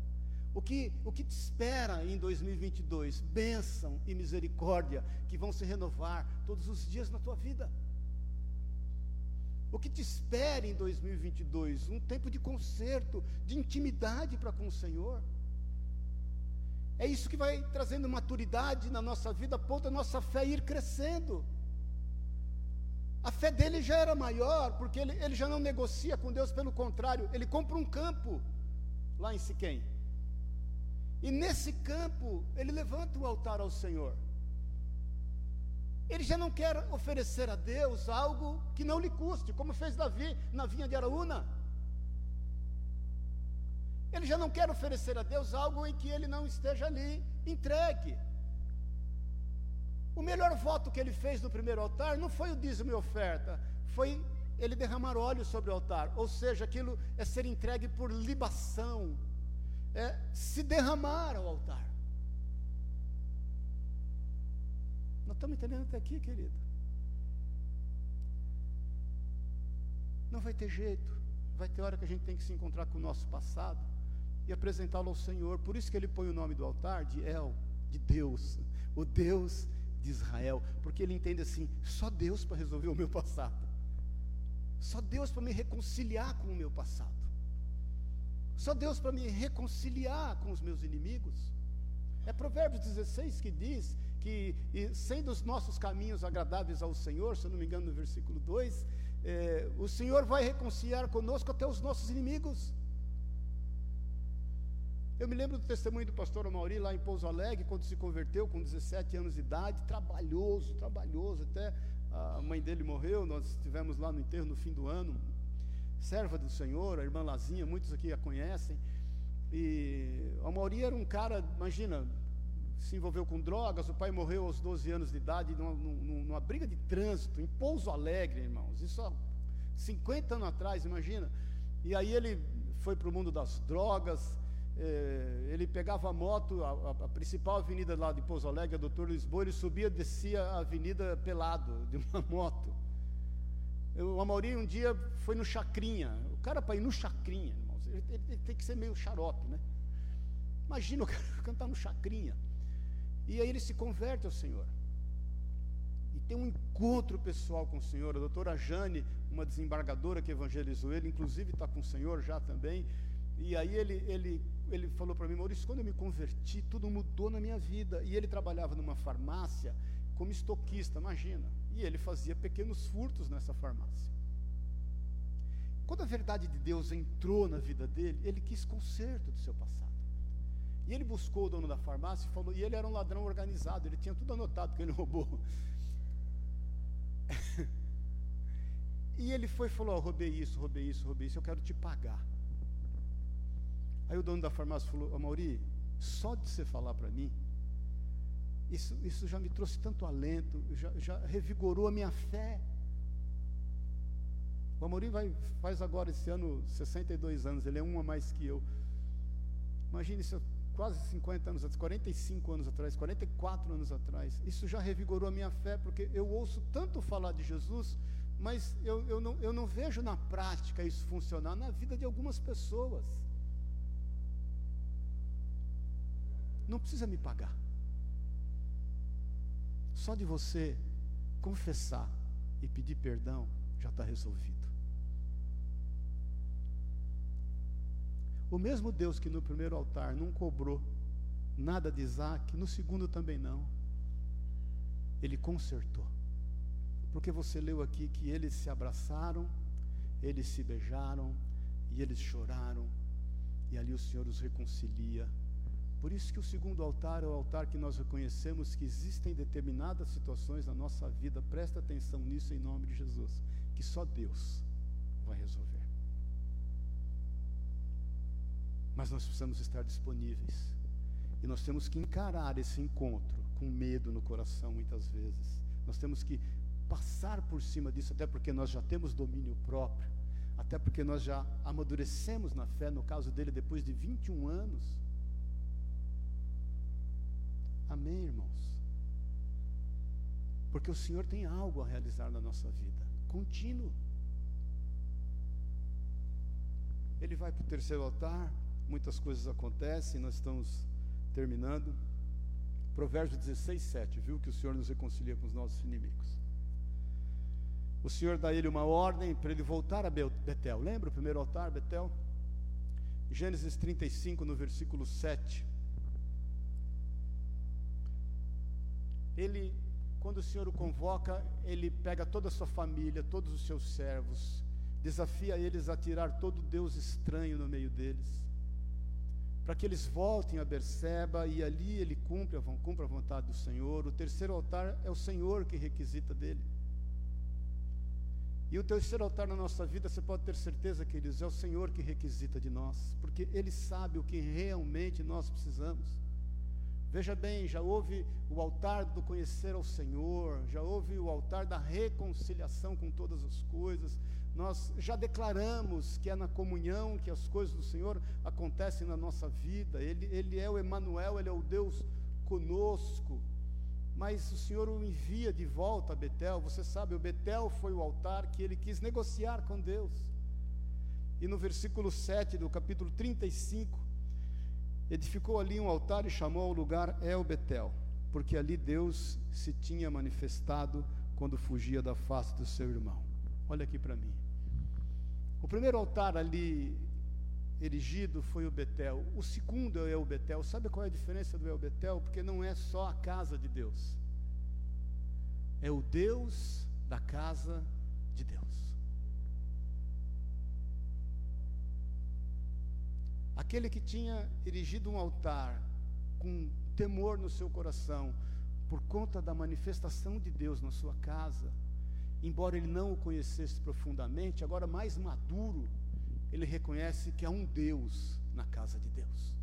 O que, o que te espera em 2022? Bênção e misericórdia que vão se renovar todos os dias na tua vida. O que te espera em 2022? Um tempo de conserto, de intimidade para com o Senhor. É isso que vai trazendo maturidade na nossa vida, a ponto da nossa fé ir crescendo. A fé dele já era maior, porque ele, ele já não negocia com Deus, pelo contrário, ele compra um campo lá em Siquém. E nesse campo, ele levanta o altar ao Senhor. Ele já não quer oferecer a Deus algo que não lhe custe, como fez Davi na vinha de Araúna. Ele já não quer oferecer a Deus algo em que ele não esteja ali entregue. O melhor voto que ele fez no primeiro altar não foi o dízimo e oferta, foi ele derramar óleo sobre o altar, ou seja, aquilo é ser entregue por libação, é se derramar ao altar. Nós estamos entendendo até aqui, querido. Não vai ter jeito, vai ter hora que a gente tem que se encontrar com o nosso passado e apresentá-lo ao Senhor. Por isso que ele põe o nome do altar de El, de Deus, o Deus de Israel, porque ele entende assim: só Deus para resolver o meu passado, só Deus para me reconciliar com o meu passado, só Deus para me reconciliar com os meus inimigos. É Provérbios 16 que diz que, sendo os nossos caminhos agradáveis ao Senhor, se eu não me engano, no versículo 2, é, o Senhor vai reconciliar conosco até os nossos inimigos. Eu me lembro do testemunho do pastor Amauri lá em Pouso Alegre, quando se converteu com 17 anos de idade, trabalhoso, trabalhoso, até a mãe dele morreu, nós estivemos lá no enterro no fim do ano, serva do Senhor, a irmã Lazinha, muitos aqui a conhecem, e o Amauri era um cara, imagina, se envolveu com drogas, o pai morreu aos 12 anos de idade numa, numa, numa briga de trânsito, em Pouso Alegre, irmãos, isso há 50 anos atrás, imagina, e aí ele foi para o mundo das drogas, é, ele pegava a moto, a, a, principal avenida lá de Pouso Alegre, a Doutor Lisboa, ele subia, descia a avenida pelado, de uma moto. Eu, o Amaury um dia foi no Chacrinha, o cara para ir no Chacrinha, irmãos, ele, ele, ele, tem que ser meio xarope, né? Imagina o cara cantar no Chacrinha. E aí ele se converte ao Senhor. E tem um encontro pessoal com o Senhor. A doutora Jane, uma desembargadora que evangelizou ele, inclusive está com o Senhor já também. E aí ele, ele ele falou para mim, Maurício, quando eu me converti, tudo mudou na minha vida. E ele trabalhava numa farmácia como estoquista, imagina. E ele fazia pequenos furtos nessa farmácia. Quando a verdade de Deus entrou na vida dele, ele quis conserto do seu passado. E ele buscou o dono da farmácia e falou, e ele era um ladrão organizado, ele tinha tudo anotado que ele roubou. e ele foi e falou: oh, roubei isso, roubei isso, roubei isso, eu quero te pagar. Aí o dono da farmácia falou: Amauri, só de você falar para mim, isso, isso já me trouxe tanto alento, já, já revigorou a minha fé. O Amorim vai, faz agora esse ano 62 anos, ele é um a mais que eu. Imagine isso quase 50 anos atrás, 45 anos atrás, 44 anos atrás. Isso já revigorou a minha fé, porque eu ouço tanto falar de Jesus, mas eu, eu, não, eu não vejo na prática isso funcionar na vida de algumas pessoas. não precisa me pagar. Só de você confessar e pedir perdão já está resolvido. O mesmo Deus que no primeiro altar não cobrou nada de Isaac, no segundo também não. Ele consertou. Porque você leu aqui que eles se abraçaram, eles se beijaram e eles choraram, e ali o Senhor os reconcilia por isso que o segundo altar é o altar que nós reconhecemos que existem determinadas situações na nossa vida, presta atenção nisso em nome de Jesus, que só Deus vai resolver. Mas nós precisamos estar disponíveis. E nós temos que encarar esse encontro com medo no coração muitas vezes. Nós temos que passar por cima disso, até porque nós já temos domínio próprio, até porque nós já amadurecemos na fé, no caso dele, depois de 21 anos. Amém, irmãos? Porque o Senhor tem algo a realizar na nossa vida, contínuo. Ele vai para o terceiro altar, muitas coisas acontecem, nós estamos terminando. Provérbios 16, 7, viu que o Senhor nos reconcilia com os nossos inimigos. O Senhor dá a ele uma ordem para ele voltar a Betel. Lembra o primeiro altar, Betel? Gênesis 35, no versículo 7. Ele, quando o Senhor o convoca, ele pega toda a sua família, todos os seus servos, desafia eles a tirar todo Deus estranho no meio deles. para que eles voltem a Berseba e ali ele cumpre cumpre a vontade do Senhor. O terceiro altar é o Senhor que requisita dele. E o terceiro altar na nossa vida, você pode ter certeza, queridos, é o Senhor que requisita de nós, porque Ele sabe o que realmente nós precisamos. Veja bem, já houve o altar do conhecer ao Senhor, já houve o altar da reconciliação com todas as coisas. Nós já declaramos que é na comunhão que as coisas do Senhor acontecem na nossa vida. Ele, ele é o Emanuel, ele é o Deus conosco mas o Senhor o envia de volta a Betel. Você sabe, o Betel foi o altar que ele quis negociar com Deus. E no versículo 7 do capítulo 35, edificou ali um altar e chamou o lugar El Betel, porque ali Deus se tinha manifestado quando fugia da face do seu irmão. Olha aqui para mim. O primeiro altar ali erigido foi o Betel. O segundo é o Betel. Sabe qual é a diferença do El Betel? Porque não é só a casa de Deus. É o Deus da casa de Deus. Aquele que tinha erigido um altar com temor no seu coração, por conta da manifestação de Deus na sua casa, embora ele não o conhecesse profundamente, agora mais maduro, ele reconhece que há um Deus na casa de Deus.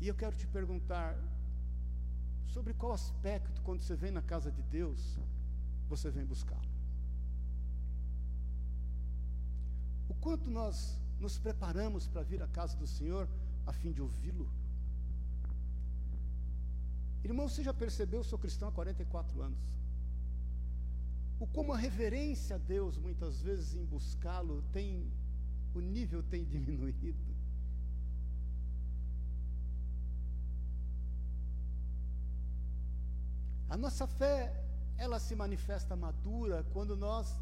E eu quero te perguntar sobre qual aspecto, quando você vem na casa de Deus, você vem buscá-lo. O quanto nós nos preparamos para vir à casa do Senhor a fim de ouvi-lo. Irmão, você já percebeu, eu sou cristão há 44 anos o como a reverência a Deus, muitas vezes em buscá-lo, tem o nível tem diminuído. A nossa fé, ela se manifesta madura quando nós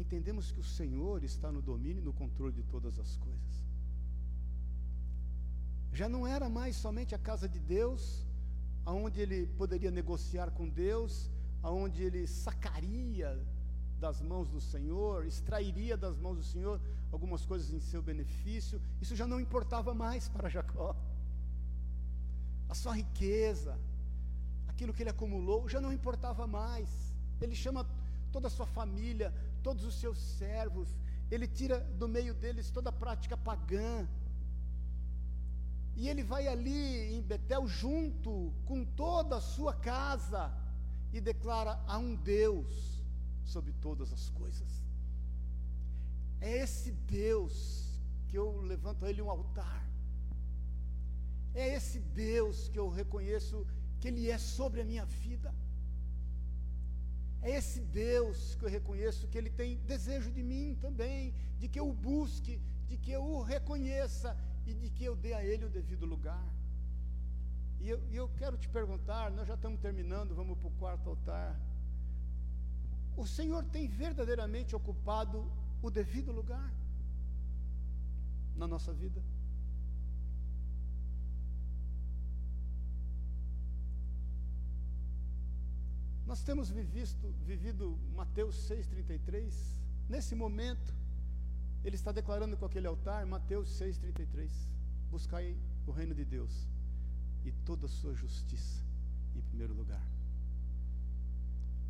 entendemos que o Senhor está no domínio e no controle de todas as coisas. Já não era mais somente a casa de Deus, aonde ele poderia negociar com Deus, aonde ele sacaria das mãos do Senhor, extrairia das mãos do Senhor algumas coisas em seu benefício, isso já não importava mais para Jacó. A sua riqueza, aquilo que ele acumulou, já não importava mais. Ele chama toda a sua família, todos os seus servos, ele tira do meio deles toda a prática pagã. E ele vai ali em Betel junto com toda a sua casa e declara a um Deus sobre todas as coisas. É esse Deus que eu levanto a Ele um altar. É esse Deus que eu reconheço que Ele é sobre a minha vida. É esse Deus que eu reconheço que Ele tem desejo de mim também, de que eu o busque, de que eu o reconheça e de que eu dê a Ele o devido lugar. E eu, eu quero te perguntar, nós já estamos terminando, vamos para o quarto altar. O Senhor tem verdadeiramente ocupado o devido lugar na nossa vida? Nós temos vivido, vivido Mateus 6,33. Nesse momento, ele está declarando com aquele altar, Mateus 6,33. Buscai o reino de Deus e toda a sua justiça em primeiro lugar.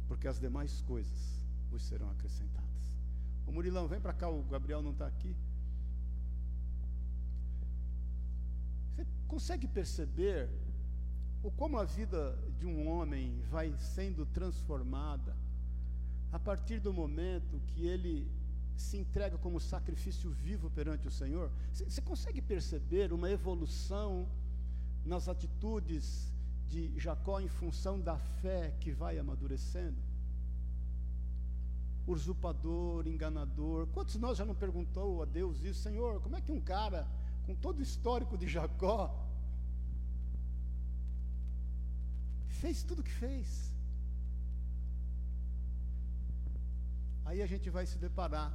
Porque as demais coisas vos serão acrescentadas. O Murilão, vem para cá, o Gabriel não está aqui. Você consegue perceber o como a vida de um homem vai sendo transformada a partir do momento que ele se entrega como sacrifício vivo perante o Senhor? Você consegue perceber uma evolução nas atitudes de Jacó em função da fé que vai amadurecendo? Usurpador, enganador. Quantos de nós já não perguntou a Deus isso, Senhor, como é que um cara com todo o histórico de Jacó fez tudo o que fez? Aí a gente vai se deparar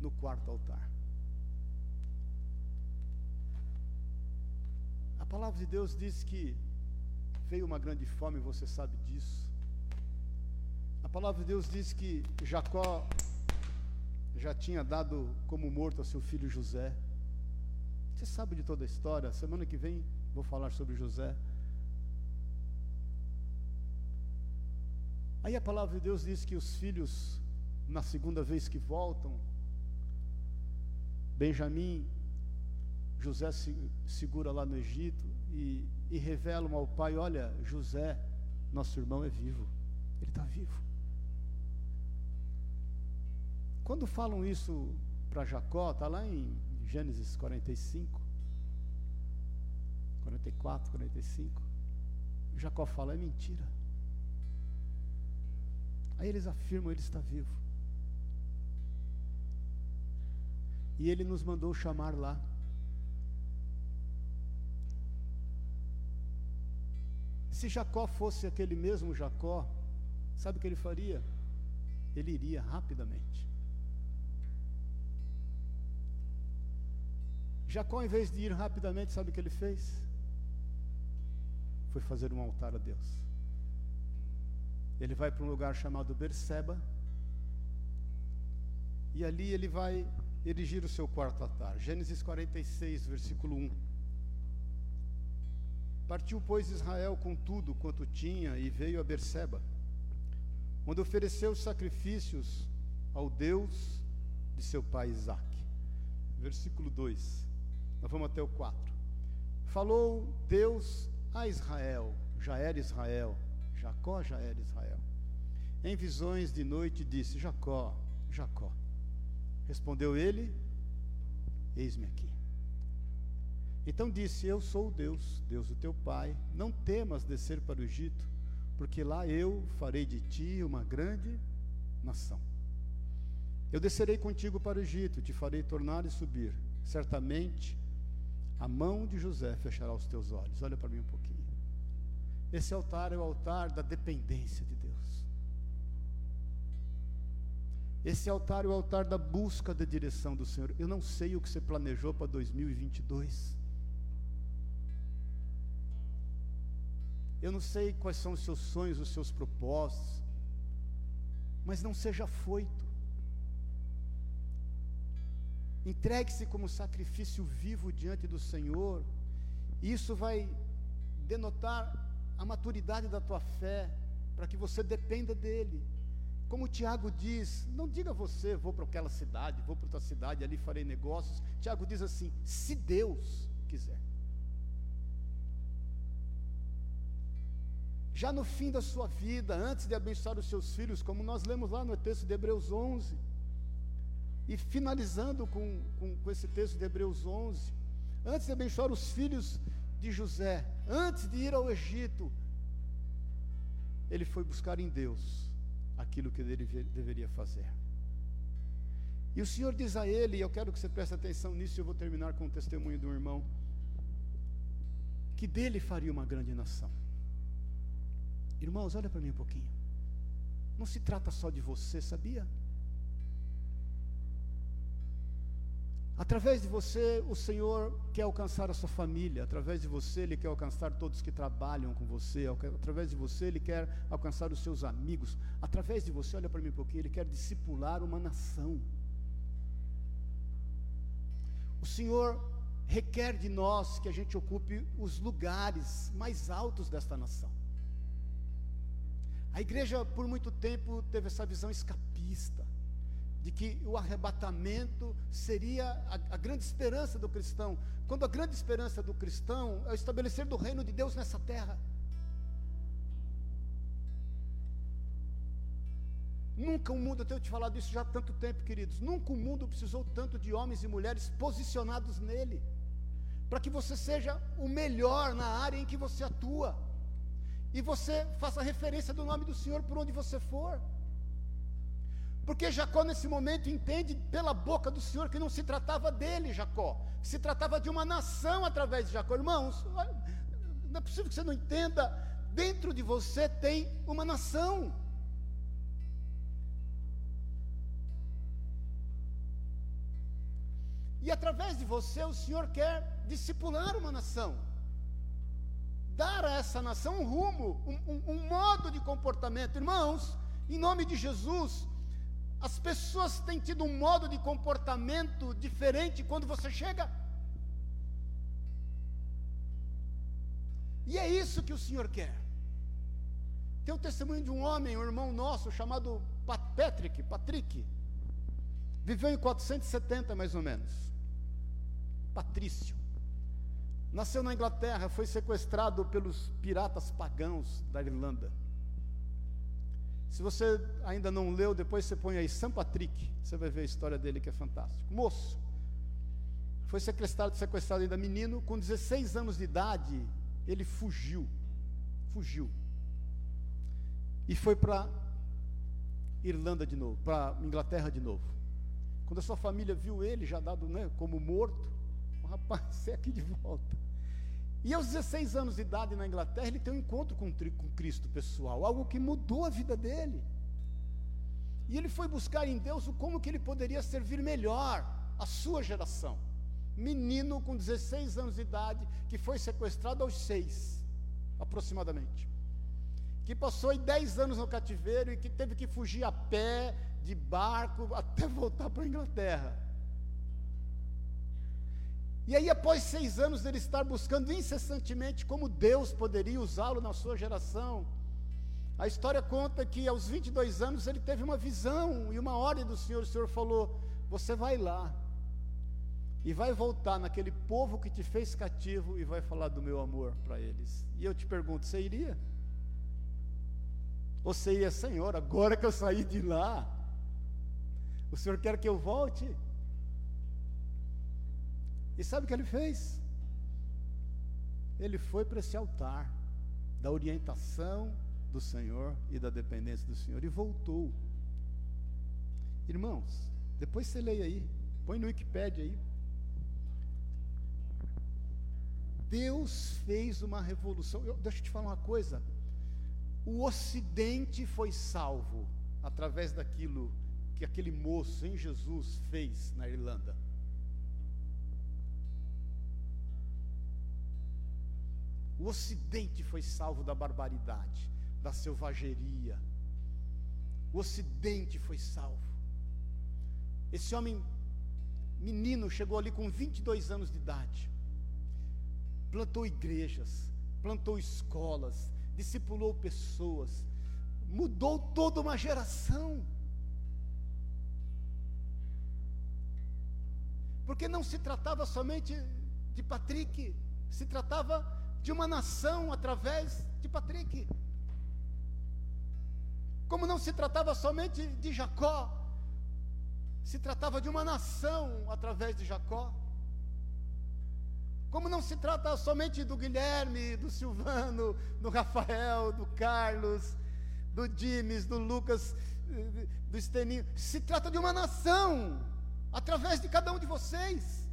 no quarto altar. palavra de Deus diz que veio uma grande fome, você sabe disso. A palavra de Deus diz que Jacó já tinha dado como morto a seu filho José. Você sabe de toda a história. Semana que vem vou falar sobre José. Aí a palavra de Deus diz que os filhos, na segunda vez que voltam, Benjamim, José se, segura lá no Egito e, e revelam ao pai: Olha, José, nosso irmão é vivo, ele está vivo. Quando falam isso para Jacó, está lá em Gênesis 45, 44, 45. Jacó fala: é mentira. Aí eles afirmam: ele está vivo. E ele nos mandou chamar lá. Se Jacó fosse aquele mesmo Jacó, sabe o que ele faria? Ele iria rapidamente. Jacó, em vez de ir rapidamente, sabe o que ele fez? Foi fazer um altar a Deus. Ele vai para um lugar chamado Berseba. E ali ele vai erigir o seu quarto altar. Gênesis 46, versículo 1. Partiu, pois, Israel com tudo quanto tinha e veio a Berseba, onde ofereceu sacrifícios ao Deus de seu pai Isaac. Versículo 2. Nós vamos até o 4. Falou Deus a Israel, já era Israel, Jacó já era Israel. Em visões de noite disse: Jacó, Jacó. Respondeu ele: Eis-me aqui. Então disse: Eu sou o Deus, Deus do teu pai. Não temas descer para o Egito, porque lá eu farei de ti uma grande nação. Eu descerei contigo para o Egito, te farei tornar e subir. Certamente a mão de José fechará os teus olhos. Olha para mim um pouquinho. Esse altar é o altar da dependência de Deus. Esse altar é o altar da busca da direção do Senhor. Eu não sei o que você planejou para 2022. Eu não sei quais são os seus sonhos, os seus propósitos. Mas não seja foito. Entregue-se como sacrifício vivo diante do Senhor. Isso vai denotar a maturidade da tua fé, para que você dependa dele. Como Tiago diz, não diga você, vou para aquela cidade, vou para outra cidade, ali farei negócios. Tiago diz assim: se Deus quiser. Já no fim da sua vida, antes de abençoar os seus filhos, como nós lemos lá no texto de Hebreus 11, e finalizando com, com, com esse texto de Hebreus 11, antes de abençoar os filhos de José, antes de ir ao Egito, ele foi buscar em Deus aquilo que ele deveria fazer. E o Senhor diz a ele, e eu quero que você preste atenção nisso, e eu vou terminar com o testemunho do irmão, que dele faria uma grande nação. Irmãos, olha para mim um pouquinho. Não se trata só de você, sabia? Através de você, o Senhor quer alcançar a sua família, através de você, Ele quer alcançar todos que trabalham com você, através de você, Ele quer alcançar os seus amigos, através de você, olha para mim um pouquinho, Ele quer discipular uma nação. O Senhor requer de nós que a gente ocupe os lugares mais altos desta nação. A igreja, por muito tempo, teve essa visão escapista de que o arrebatamento seria a, a, grande esperança do cristão, quando a grande esperança do cristão é o estabelecer do reino de Deus nessa terra. Nunca o mundo, eu tenho te falado isso já há tanto tempo, queridos, nunca o mundo precisou tanto de homens e mulheres posicionados nele, para que você seja o melhor na área em que você atua, e você faça referência do nome do Senhor por onde você for. Porque Jacó, nesse momento, entende pela boca do Senhor que não se tratava dele, Jacó, se tratava de uma nação através de Jacó. Irmãos, não é possível que você não entenda. Dentro de você tem uma nação. E através de você, o Senhor quer discipular uma nação, dar a essa nação um rumo, um, um, um modo de comportamento. Irmãos, em nome de Jesus, as pessoas têm tido um modo de comportamento diferente quando você chega. E é isso que o Senhor quer. Tem o testemunho de um homem, um irmão nosso, chamado Patrick, Patrick. Viveu em 470 mais ou menos. Patrício. Nasceu na Inglaterra, foi sequestrado pelos piratas pagãos da Irlanda se você ainda não leu, depois você põe aí São Patrick, você vai ver a história dele que é fantástico. Moço, foi sequestrado, sequestrado ainda menino, com 16 anos de idade, ele fugiu. Fugiu. E foi para Irlanda de novo, para Inglaterra de novo. Quando a sua família viu ele já dado né, como morto, o rapaz, você é aqui de volta. E aos 16 anos de idade na Inglaterra, ele tem um encontro com, com Cristo pessoal, algo que mudou a vida dele. E ele foi buscar em Deus o como que ele poderia servir melhor a sua geração. Menino com 16 anos de idade, que foi sequestrado aos 6, aproximadamente. Que passou 10 anos no cativeiro e que teve que fugir a pé, de barco, até voltar para a Inglaterra. E aí, após seis anos dele estar buscando incessantemente como Deus poderia usá-lo na sua geração, a história conta que aos 22 anos ele teve uma visão e uma ordem do Senhor. O Senhor falou: Você vai lá e vai voltar naquele povo que te fez cativo e vai falar do meu amor para eles. E eu te pergunto: Você iria? Você ia, Senhor, agora que eu saí de lá, o Senhor quer que eu volte? E sabe o que ele fez? Ele foi para esse altar da orientação do Senhor e da dependência do Senhor e voltou. Irmãos, depois você leia aí, põe no Wikipedia aí. Deus fez uma revolução. Eu, deixa eu te falar uma coisa. O Ocidente foi salvo através daquilo que aquele moço em Jesus fez na Irlanda. O Ocidente foi salvo da barbaridade, da selvageria. O Ocidente foi salvo. Esse homem, menino, chegou ali com 22 anos de idade. Plantou igrejas, plantou escolas, discipulou pessoas, mudou toda uma geração. Porque não se tratava somente de Patrick, se tratava de uma nação através de Patrick. Como não se tratava somente de Jacó, se tratava de uma nação através de Jacó. Como não se trata somente do Guilherme, do Silvano, do Rafael, do Carlos, do Dimes, do Lucas, do Esteninho, se trata de uma nação através de cada um de vocês.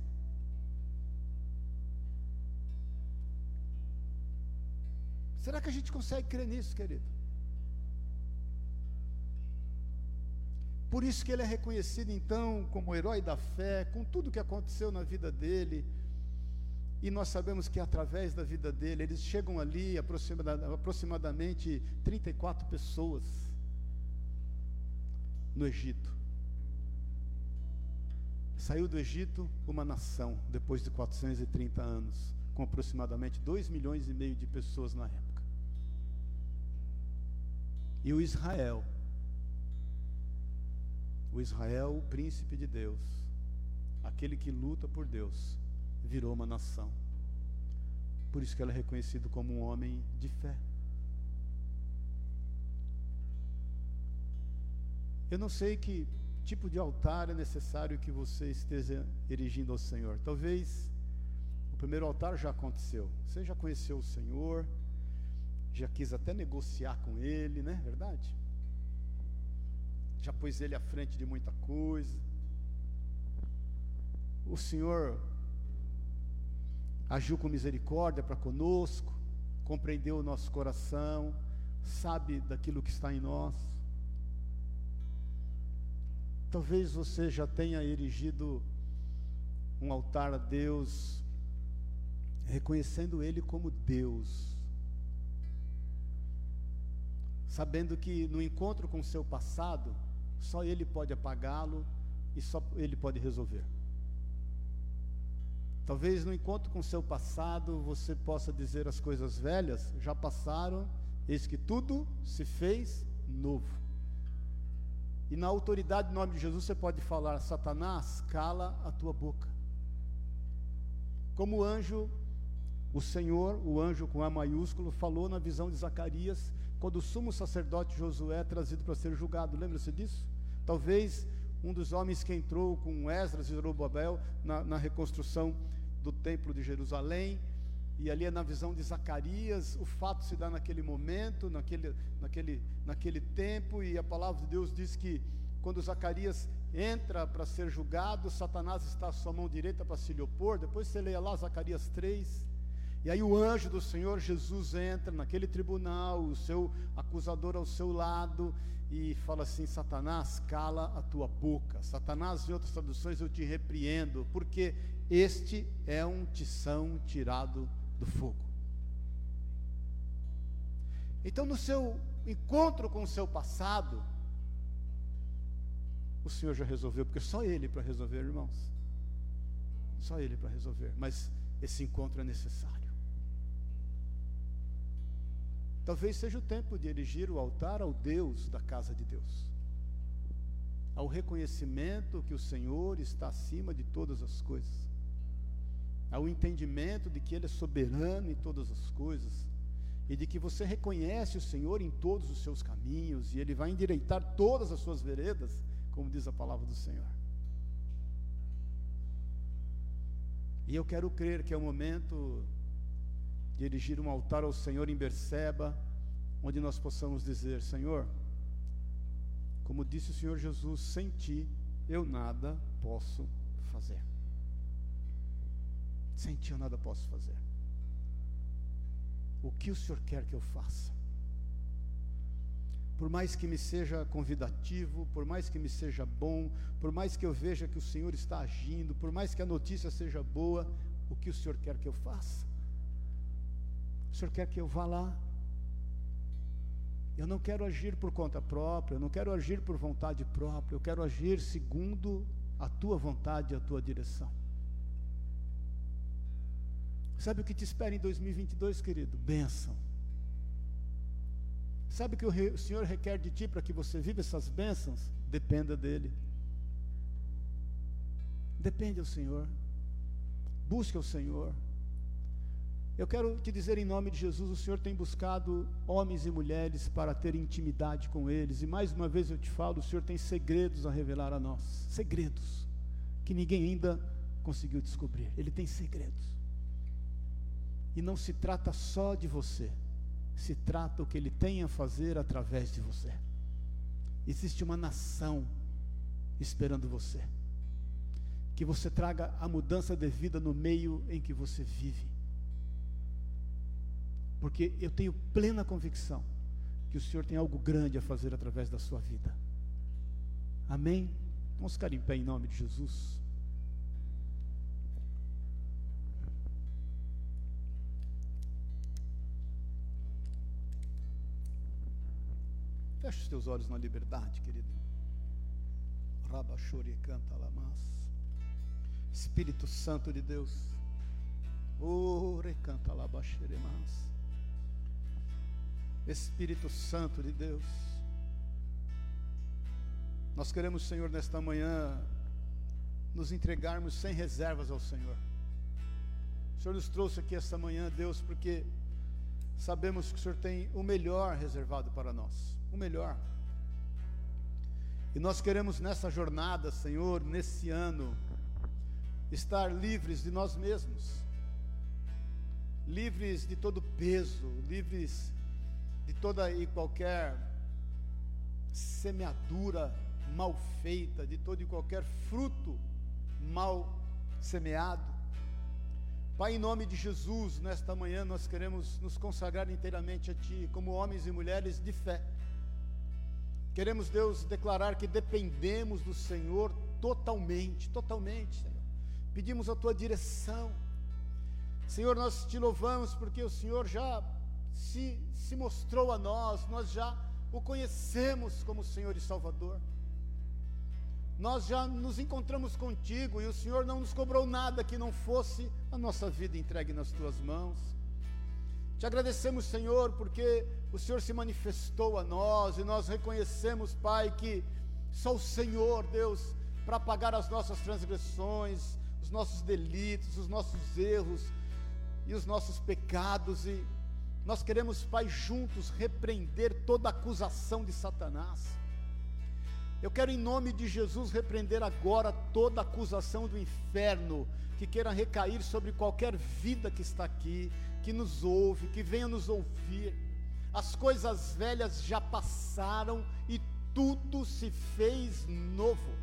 Será que a gente consegue crer nisso, querido? Por isso que ele é reconhecido então como herói da fé, com tudo que aconteceu na vida dele. E nós sabemos que através da vida dele, eles chegam ali aproximadamente 34 pessoas no Egito. Saiu do Egito uma nação, depois de 430 anos, com aproximadamente 2 milhões e meio de pessoas na época. E o Israel, o Israel, o príncipe de Deus, aquele que luta por Deus, virou uma nação. Por isso que ele é reconhecido como um homem de fé. Eu não sei que tipo de altar é necessário que você esteja erigindo ao Senhor. Talvez o primeiro altar já aconteceu. Você já conheceu o Senhor, já quis até negociar com ele, né? Verdade? Já pôs ele à frente de muita coisa. O Senhor agiu com misericórdia para conosco, compreendeu o nosso coração, sabe daquilo que está em nós. Talvez você já tenha erigido um altar a Deus, reconhecendo Ele como Deus sabendo que no encontro com o seu passado, só Ele pode apagá-lo e só Ele pode resolver. Talvez no encontro com o seu passado você possa dizer as coisas velhas já passaram, eis que tudo se fez novo. E na autoridade do nome de Jesus você pode falar: Satanás, cala a tua boca. Como o anjo, o Senhor, o anjo com A maiúsculo, falou na visão de Zacarias, quando o sumo sacerdote Josué é trazido para ser julgado. Lembra-se disso? Talvez um dos homens que entrou com Esdras e Zorobabel na, na reconstrução do templo de Jerusalém, e ali é na visão de Zacarias, o fato se dá naquele momento, naquele, naquele, naquele tempo, e a palavra de Deus diz que quando Zacarias entra para ser julgado, Satanás está à sua mão direita para se lhe opor. Depois você leia lá Zacarias 3. E aí o anjo do Senhor Jesus entra naquele tribunal, o seu acusador ao seu lado, e fala assim: Satanás, cala a tua boca. Satanás, em outras traduções, eu te repreendo, porque este é um tição tirado do fogo. Então, no seu encontro com o seu passado, o Senhor já resolveu, porque só Ele para resolver, irmãos. Só Ele para resolver. Mas esse encontro é necessário. Talvez seja o tempo de erigir o altar ao Deus da casa de Deus, ao reconhecimento que o Senhor está acima de todas as coisas, ao entendimento de que Ele é soberano em todas as coisas, e de que você reconhece o Senhor em todos os seus caminhos, e Ele vai endireitar todas as suas veredas, como diz a palavra do Senhor. E eu quero crer que é o momento de erigir um altar ao Senhor em Berseba, onde nós possamos dizer: Senhor, como disse o Senhor Jesus, sem ti eu nada posso fazer. Sem ti eu nada posso fazer. O que o Senhor quer que eu faça? Por mais que me seja convidativo, por mais que me seja bom, por mais que eu veja que o Senhor está agindo, por mais que a notícia seja boa, o que o Senhor quer que eu faça? O Senhor quer que eu vá lá? Eu não quero agir por conta própria, eu não quero agir por vontade própria, eu quero agir segundo a tua vontade e a tua direção. Sabe o que te espera em 2022, querido? Bênção. Sabe o que o Senhor requer de ti para que você viva essas bênçãos? Dependa dEle. Depende do Senhor. Busque o Senhor. Eu quero te dizer em nome de Jesus: o Senhor tem buscado homens e mulheres para ter intimidade com eles, e mais uma vez eu te falo: o Senhor tem segredos a revelar a nós segredos que ninguém ainda conseguiu descobrir. Ele tem segredos. E não se trata só de você, se trata o que Ele tem a fazer através de você. Existe uma nação esperando você. Que você traga a mudança de vida no meio em que você vive porque eu tenho plena convicção que o Senhor tem algo grande a fazer através da sua vida. Amém? Vamos ficar em pé em nome de Jesus. Feche os teus olhos na liberdade, querido. Rabachori canta lamas. Espírito Santo de Deus. Ore canta labaxeremas. Espírito Santo de Deus. Nós queremos, Senhor, nesta manhã, nos entregarmos sem reservas ao Senhor. O Senhor nos trouxe aqui esta manhã, Deus, porque sabemos que o Senhor tem o melhor reservado para nós o melhor. E nós queremos nessa jornada, Senhor, nesse ano, estar livres de nós mesmos, livres de todo peso, livres de toda e qualquer semeadura mal feita, de todo e qualquer fruto mal semeado. Pai, em nome de Jesus, nesta manhã nós queremos nos consagrar inteiramente a Ti, como homens e mulheres de fé. Queremos, Deus, declarar que dependemos do Senhor totalmente, totalmente, Senhor. Pedimos a Tua direção. Senhor, nós te louvamos porque o Senhor já se, se mostrou a nós, nós já o conhecemos como Senhor e Salvador. nós já nos encontramos contigo e o Senhor não nos cobrou nada que não fosse a nossa vida entregue nas tuas mãos. Te agradecemos, Senhor, porque o Senhor se manifestou a nós e nós reconhecemos, Pai, que só o Senhor, Deus, para pagar as nossas transgressões, os nossos delitos, os nossos erros e os nossos pecados e nós queremos, Pai, juntos repreender toda acusação de Satanás. Eu quero, em nome de Jesus, repreender agora toda acusação do inferno que queira recair sobre qualquer vida que está aqui, que nos ouve, que venha nos ouvir. As coisas velhas já passaram e tudo se fez novo.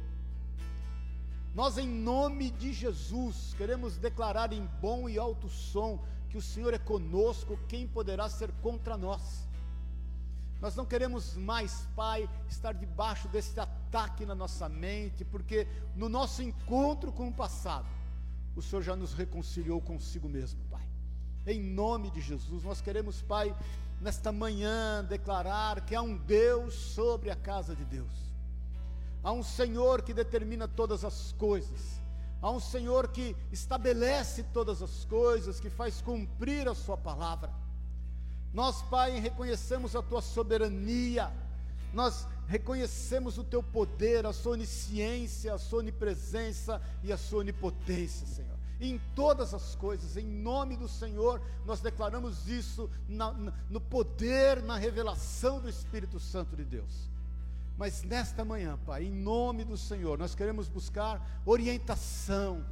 Nós, em nome de Jesus, queremos declarar em bom e alto som que o Senhor é conosco, quem poderá ser contra nós? Nós não queremos mais, Pai, estar debaixo desse ataque na nossa mente, porque no nosso encontro com o passado, o Senhor já nos reconciliou consigo mesmo, Pai. Em nome de Jesus, nós queremos, Pai, nesta manhã declarar que há um Deus sobre a casa de Deus. Há um Senhor que determina todas as coisas Há um Senhor que estabelece todas as coisas, que faz cumprir a Sua palavra. Nós, Pai, reconhecemos a Tua soberania, nós reconhecemos o Teu poder, a Sua onisciência, a Sua onipresença e a Sua onipotência, Senhor. Em todas as coisas, em nome do Senhor, nós declaramos isso na, no poder, na revelação do Espírito Santo de Deus. Mas nesta manhã, Pai, em nome do Senhor, nós queremos buscar orientação,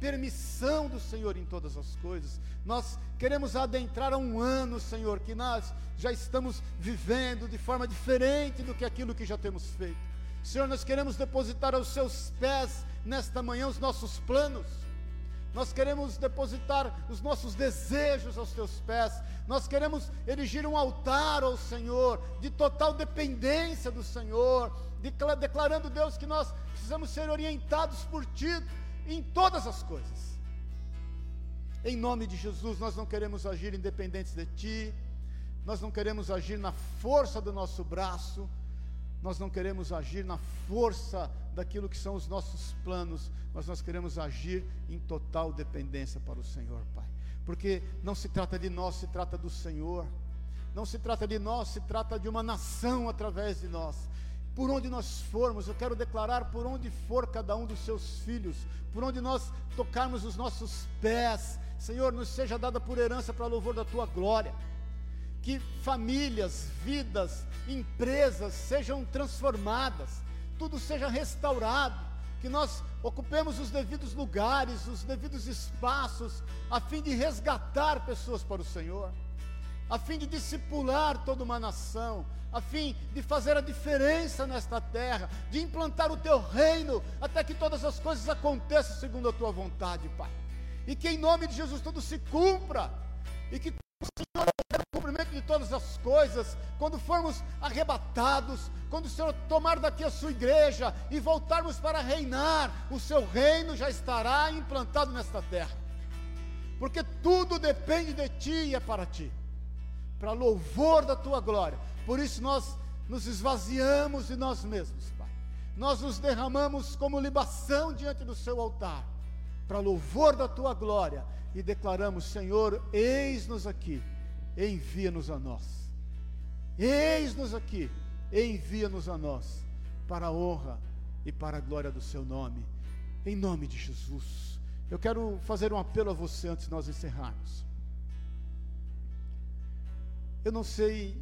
permissão do Senhor em todas as coisas. Nós queremos adentrar a um ano, Senhor, que nós já estamos vivendo de forma diferente do que aquilo que já temos feito. Senhor, nós queremos depositar aos seus pés nesta manhã os nossos planos nós queremos depositar os nossos desejos aos teus pés, nós queremos erigir um altar ao Senhor, de total dependência do Senhor, declarando, Deus, que nós precisamos ser orientados por Ti em todas as coisas. Em nome de Jesus, nós não queremos agir independentes de Ti, nós não queremos agir na força do nosso braço, nós não queremos agir na força daquilo que são os nossos planos, mas nós queremos agir em total dependência para o Senhor, Pai. Porque não se trata de nós, se trata do Senhor. Não se trata de nós, se trata de uma nação através de nós. Por onde nós formos, eu quero declarar por onde for cada um dos seus filhos, por onde nós tocarmos os nossos pés, Senhor, nos seja dada por herança para louvor da tua glória que famílias, vidas, empresas sejam transformadas, tudo seja restaurado, que nós ocupemos os devidos lugares, os devidos espaços, a fim de resgatar pessoas para o Senhor, a fim de discipular toda uma nação, a fim de fazer a diferença nesta terra, de implantar o teu reino, até que todas as coisas aconteçam segundo a tua vontade, Pai. E que em nome de Jesus tudo se cumpra, e que o Senhor cumprimento de todas as coisas, quando formos arrebatados, quando o Senhor tomar daqui a sua igreja e voltarmos para reinar, o seu reino já estará implantado nesta terra. Porque tudo depende de ti e é para ti, para louvor da tua glória. Por isso nós nos esvaziamos de nós mesmos, Pai. Nós nos derramamos como libação diante do seu altar, para louvor da tua glória, e declaramos: Senhor, eis-nos aqui envia-nos a nós. Eis-nos aqui, envia-nos a nós, para a honra e para a glória do seu nome, em nome de Jesus. Eu quero fazer um apelo a você antes de nós encerrarmos. Eu não sei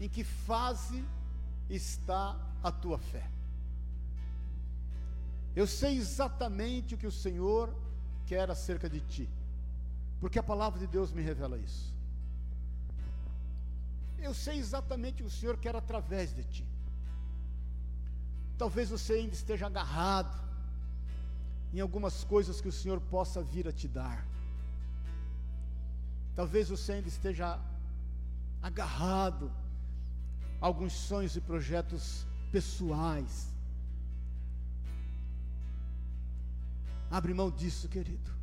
em que fase está a tua fé. Eu sei exatamente o que o Senhor quer acerca de ti porque a palavra de Deus me revela isso. Eu sei exatamente o que o Senhor quer através de ti. Talvez você ainda esteja agarrado em algumas coisas que o Senhor possa vir a te dar. Talvez você ainda esteja agarrado a alguns sonhos e projetos pessoais. Abre mão disso, querido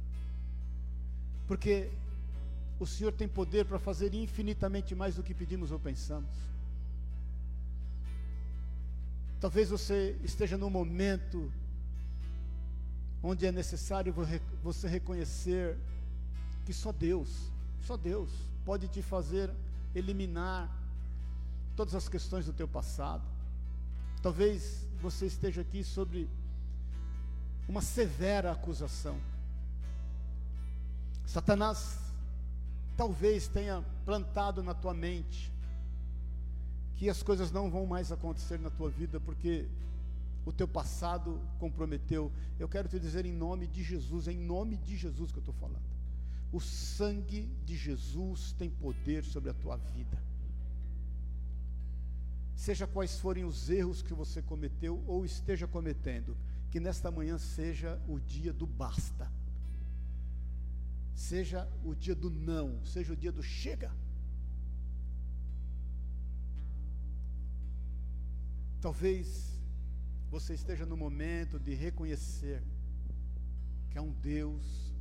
porque o Senhor tem poder para fazer infinitamente mais do que pedimos ou pensamos. Talvez você esteja num momento onde é necessário você reconhecer que só Deus, só Deus pode te fazer eliminar todas as questões do teu passado. Talvez você esteja aqui sobre uma severa acusação. Satanás talvez tenha plantado na tua mente que as coisas não vão mais acontecer na tua vida porque o teu passado comprometeu. Eu quero te dizer em nome de Jesus, é em nome de Jesus que eu estou falando. O sangue de Jesus tem poder sobre a tua vida. Seja quais forem os erros que você cometeu ou esteja cometendo, que nesta manhã seja o dia do basta. Seja o dia do não, seja o dia do chega. Talvez você esteja no momento de reconhecer que há um Deus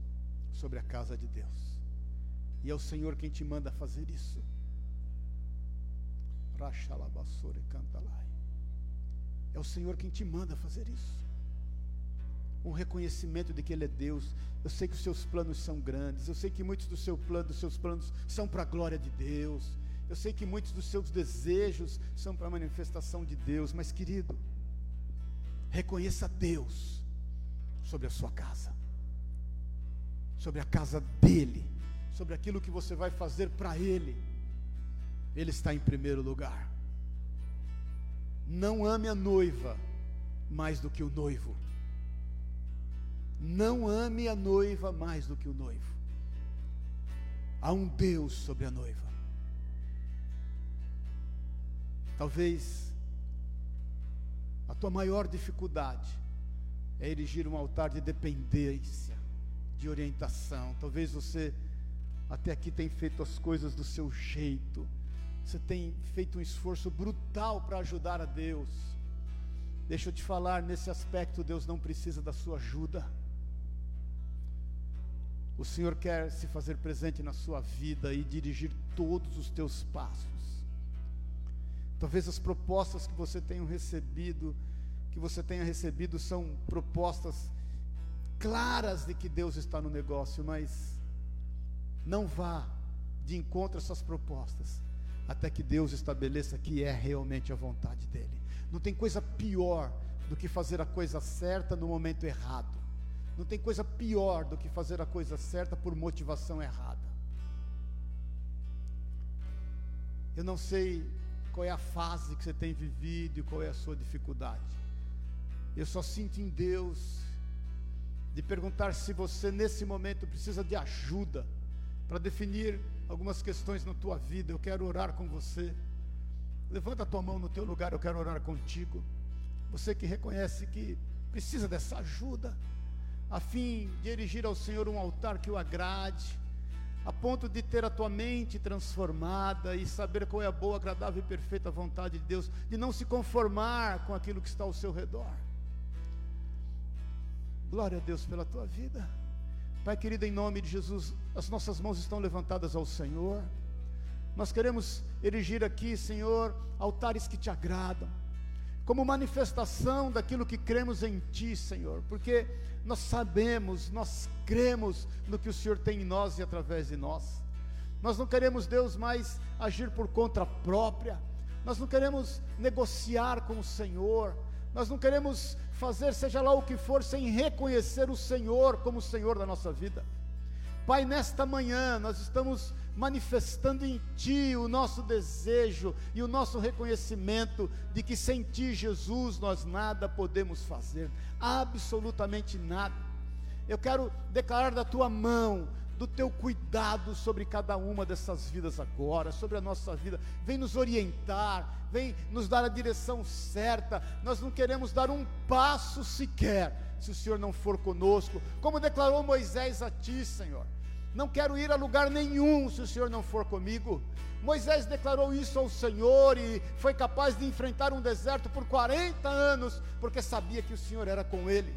sobre a casa de Deus. E é o Senhor quem te manda fazer isso. É o Senhor quem te manda fazer isso. Um reconhecimento de que Ele é Deus. Eu sei que os seus planos são grandes. Eu sei que muitos dos, seu plano, dos seus planos são para a glória de Deus. Eu sei que muitos dos seus desejos são para a manifestação de Deus. Mas, querido, reconheça Deus sobre a sua casa sobre a casa dele, sobre aquilo que você vai fazer para ele. Ele está em primeiro lugar. Não ame a noiva mais do que o noivo. Não ame a noiva mais do que o noivo. Há um Deus sobre a noiva. Talvez a tua maior dificuldade é erigir um altar de dependência de orientação. Talvez você até aqui tenha feito as coisas do seu jeito. Você tem feito um esforço brutal para ajudar a Deus. Deixa eu te falar, nesse aspecto, Deus não precisa da sua ajuda. O Senhor quer se fazer presente na sua vida e dirigir todos os teus passos. Talvez as propostas que você tenha recebido, que você tenha recebido, são propostas claras de que Deus está no negócio, mas não vá de encontro a essas propostas, até que Deus estabeleça que é realmente a vontade dEle. Não tem coisa pior do que fazer a coisa certa no momento errado. Não tem coisa pior do que fazer a coisa certa por motivação errada. Eu não sei qual é a fase que você tem vivido e qual é a sua dificuldade. Eu só sinto em Deus de perguntar se você nesse momento precisa de ajuda para definir algumas questões na tua vida. Eu quero orar com você. Levanta a tua mão no teu lugar, eu quero orar contigo. Você que reconhece que precisa dessa ajuda, a fim de erigir ao Senhor um altar que o agrade, a ponto de ter a tua mente transformada e saber qual é a boa, agradável e perfeita vontade de Deus, de não se conformar com aquilo que está ao seu redor. Glória a Deus pela tua vida. Pai querido, em nome de Jesus, as nossas mãos estão levantadas ao Senhor. Nós queremos erigir aqui, Senhor, altares que te agradam, como manifestação daquilo que cremos em Ti, Senhor, porque nós sabemos, nós cremos no que o Senhor tem em nós e através de nós. Nós não queremos, Deus, mais agir por conta própria, nós não queremos negociar com o Senhor, nós não queremos fazer seja lá o que for sem reconhecer o Senhor como o Senhor da nossa vida. Pai, nesta manhã nós estamos manifestando em Ti o nosso desejo e o nosso reconhecimento de que sem Ti, Jesus, nós nada podemos fazer, absolutamente nada. Eu quero declarar da Tua mão, do Teu cuidado sobre cada uma dessas vidas agora, sobre a nossa vida. Vem nos orientar, vem nos dar a direção certa. Nós não queremos dar um passo sequer se o Senhor não for conosco, como declarou Moisés a ti, Senhor. Não quero ir a lugar nenhum se o Senhor não for comigo. Moisés declarou isso ao Senhor e foi capaz de enfrentar um deserto por 40 anos, porque sabia que o Senhor era com ele.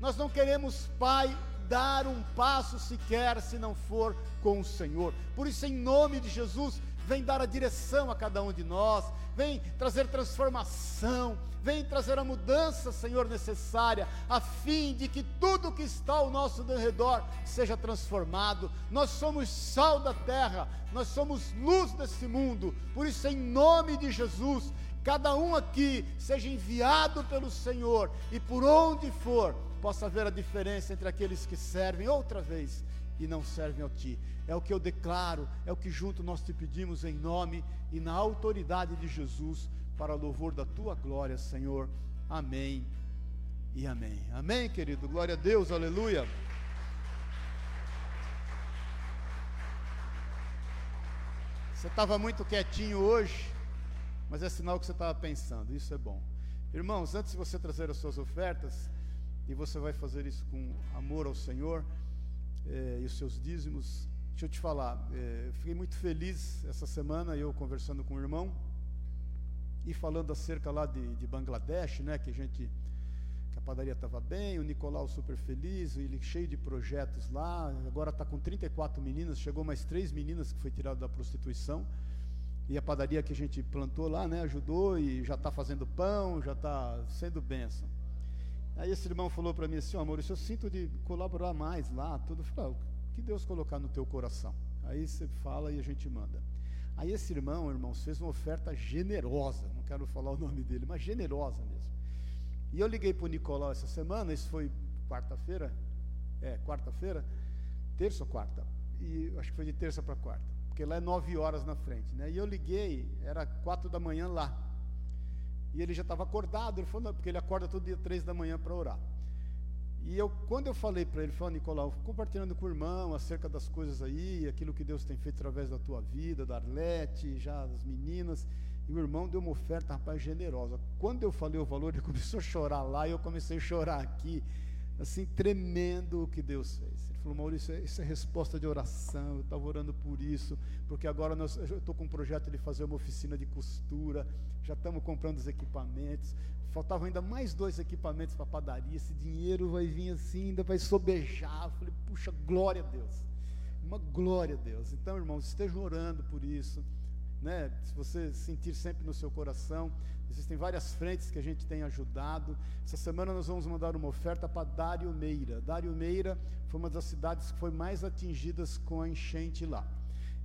Nós não queremos, Pai, dar um passo sequer se não for com o Senhor. Por isso, em nome de Jesus, vem dar a direção a cada um de nós, vem trazer transformação, vem trazer a mudança, Senhor, necessária, a fim de que tudo que está ao nosso redor seja transformado. Nós somos sal da terra, nós somos luz desse mundo, por isso, em nome de Jesus, cada um aqui seja enviado pelo Senhor e por onde for, possa ver a diferença entre aqueles que servem outra vez e não servem a Ti. É o que eu declaro, é o que junto nós te pedimos em nome e na autoridade de Jesus, para louvor da Tua glória, Senhor. Amém e amém. Amém, querido. Glória a Deus, aleluia. Você estava muito quietinho hoje, mas é sinal que você estava pensando, isso é bom. Irmãos, antes de você trazer as suas ofertas, e você vai fazer isso com amor ao Senhor é, e os seus dízimos. Deixa eu te falar, é, fiquei muito feliz essa semana, eu conversando com o irmão e falando acerca lá de, de Bangladesh, né, que a gente que a padaria estava bem, o Nicolau super feliz, ele cheio de projetos lá, agora está com 34 meninas, chegou mais três meninas que foi tirado da prostituição, e a padaria que a gente plantou lá, né, ajudou e já está fazendo pão, já está sendo bênção. Aí esse irmão falou para mim assim, oh, Maurício, eu sinto de colaborar mais lá, tudo. Eu falei, ah, que Deus colocar no teu coração? Aí você fala e a gente manda. Aí esse irmão, irmãos, fez uma oferta generosa, não quero falar o nome dele, mas generosa mesmo. E eu liguei para o Nicolau essa semana, isso foi quarta-feira, é, quarta-feira, terça ou quarta, e acho que foi de terça para quarta, porque lá é nove horas na frente, né? E eu liguei, era quatro da manhã lá, e ele já estava acordado, ele falou, não, porque ele acorda todo dia três da manhã para orar. E eu, quando eu falei para ele, falou, Nicolau, compartilhando com o irmão acerca das coisas aí, aquilo que Deus tem feito através da tua vida, da Arlete, já das meninas, e o irmão deu uma oferta, rapaz, generosa. Quando eu falei o valor, ele começou a chorar lá, e eu comecei a chorar aqui, assim, tremendo o que Deus fez. Ele falou, Maurício, isso é resposta de oração, eu estava orando por isso, porque agora nós, eu estou com um projeto de fazer uma oficina de costura, já estamos comprando os equipamentos, faltavam ainda mais dois equipamentos para a padaria, esse dinheiro vai vir assim, ainda vai sobejar. Eu falei, puxa, glória a Deus, uma glória a Deus. Então, irmãos, estejam orando por isso, né? Se você sentir sempre no seu coração, existem várias frentes que a gente tem ajudado. Essa semana nós vamos mandar uma oferta para Dário Meira. Dário Meira foi uma das cidades que foi mais atingidas com a enchente lá.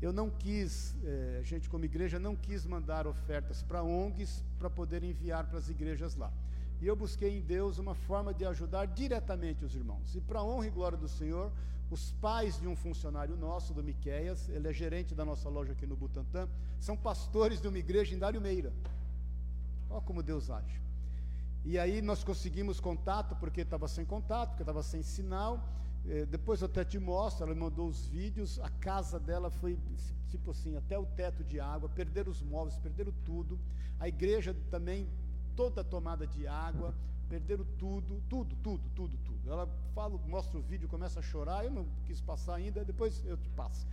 Eu não quis, eh, a gente como igreja não quis mandar ofertas para ONGs para poder enviar para as igrejas lá. E eu busquei em Deus uma forma de ajudar diretamente os irmãos. E para honra e glória do Senhor, os pais de um funcionário nosso, do Miqueias, ele é gerente da nossa loja aqui no Butantã, são pastores de uma igreja em Dário Meira. Olha como Deus age. E aí nós conseguimos contato, porque estava sem contato, porque estava sem sinal. É, depois eu até te mostro, ela mandou os vídeos, a casa dela foi tipo assim, até o teto de água, perderam os móveis, perderam tudo. A igreja também toda tomada de água, perderam tudo, tudo, tudo, tudo, tudo. Ela fala, mostra o vídeo, começa a chorar, eu não quis passar ainda, depois eu te passo.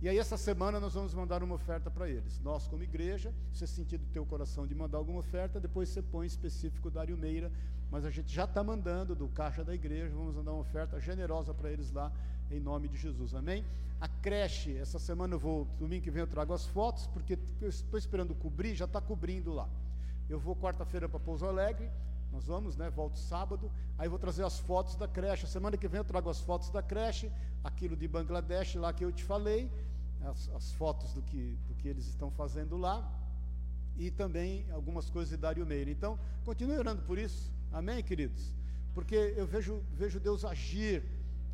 E aí essa semana nós vamos mandar uma oferta para eles. Nós como igreja, se você sentir do teu coração de mandar alguma oferta, depois você põe específico Dário Meira, mas a gente já está mandando do caixa da igreja, vamos mandar uma oferta generosa para eles lá, em nome de Jesus, amém? A creche, essa semana eu vou, domingo que vem eu trago as fotos, porque estou esperando cobrir, já está cobrindo lá. Eu vou quarta-feira para Pouso Alegre, nós vamos, né? Volto sábado. Aí vou trazer as fotos da creche. Semana que vem eu trago as fotos da creche, aquilo de Bangladesh lá que eu te falei, as, as fotos do que, do que eles estão fazendo lá. E também algumas coisas de Dário Meira. Então, continue orando por isso. Amém, queridos? Porque eu vejo, vejo Deus agir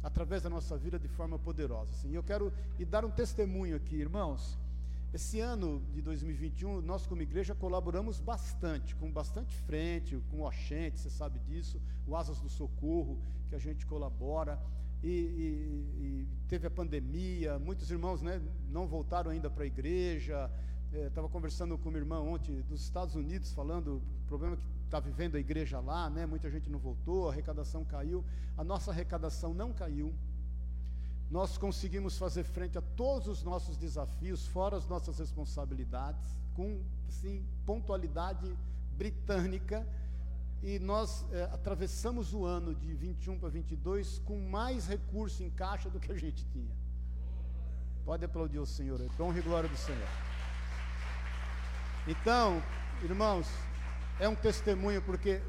através da nossa vida de forma poderosa. Assim. E eu quero e dar um testemunho aqui, irmãos. Esse ano de 2021, nós como igreja colaboramos bastante, com bastante frente, com o Oxente, você sabe disso, o Asas do Socorro, que a gente colabora, e, e, e teve a pandemia, muitos irmãos né, não voltaram ainda para a igreja, estava é, conversando com uma irmã ontem dos Estados Unidos, falando o problema que está vivendo a igreja lá, né, muita gente não voltou, a arrecadação caiu, a nossa arrecadação não caiu, nós conseguimos fazer frente a todos os nossos desafios, fora as nossas responsabilidades, com sim, pontualidade britânica, e nós é, atravessamos o ano de 21 para 22 com mais recurso em caixa do que a gente tinha. Pode aplaudir o Senhor, é honra e glória do Senhor. Então, irmãos, é um testemunho porque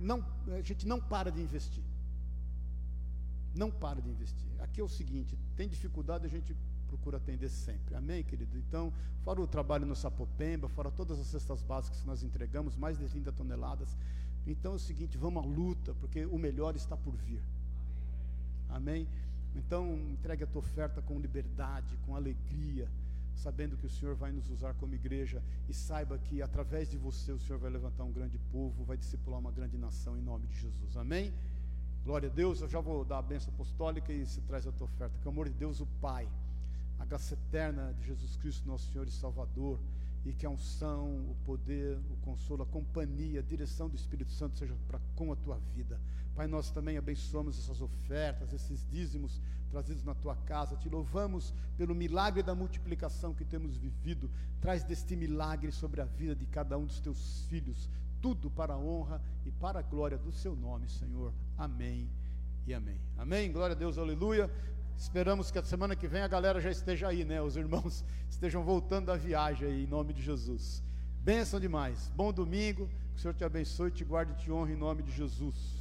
não, a gente não para de investir. Não para de investir. Aqui é o seguinte: tem dificuldade, a gente procura atender sempre. Amém, querido? Então, fora o trabalho no Sapopemba, fora todas as cestas básicas que nós entregamos, mais de 30 toneladas. Então é o seguinte: vamos à luta, porque o melhor está por vir. Amém? Então, entregue a tua oferta com liberdade, com alegria sabendo que o Senhor vai nos usar como igreja e saiba que através de você o Senhor vai levantar um grande povo, vai discipular uma grande nação em nome de Jesus. Amém? Glória a Deus. Eu já vou dar a benção apostólica e se traz a tua oferta. Que o amor de Deus, o Pai, a graça eterna de Jesus Cristo, nosso Senhor e Salvador, e que a unção, o poder, o consolo, a companhia, a direção do Espírito Santo seja para com a tua vida. Pai, nós também abençoamos essas ofertas, esses dízimos trazidos na tua casa. Te louvamos pelo milagre da multiplicação que temos vivido. Traz deste milagre sobre a vida de cada um dos teus filhos. Tudo para a honra e para a glória do seu nome, Senhor. Amém e amém. Amém. Glória a Deus, aleluia. Esperamos que a semana que vem a galera já esteja aí, né? Os irmãos estejam voltando da viagem aí, em nome de Jesus. Bênção demais. Bom domingo. Que o Senhor te abençoe, te guarde e te honre em nome de Jesus.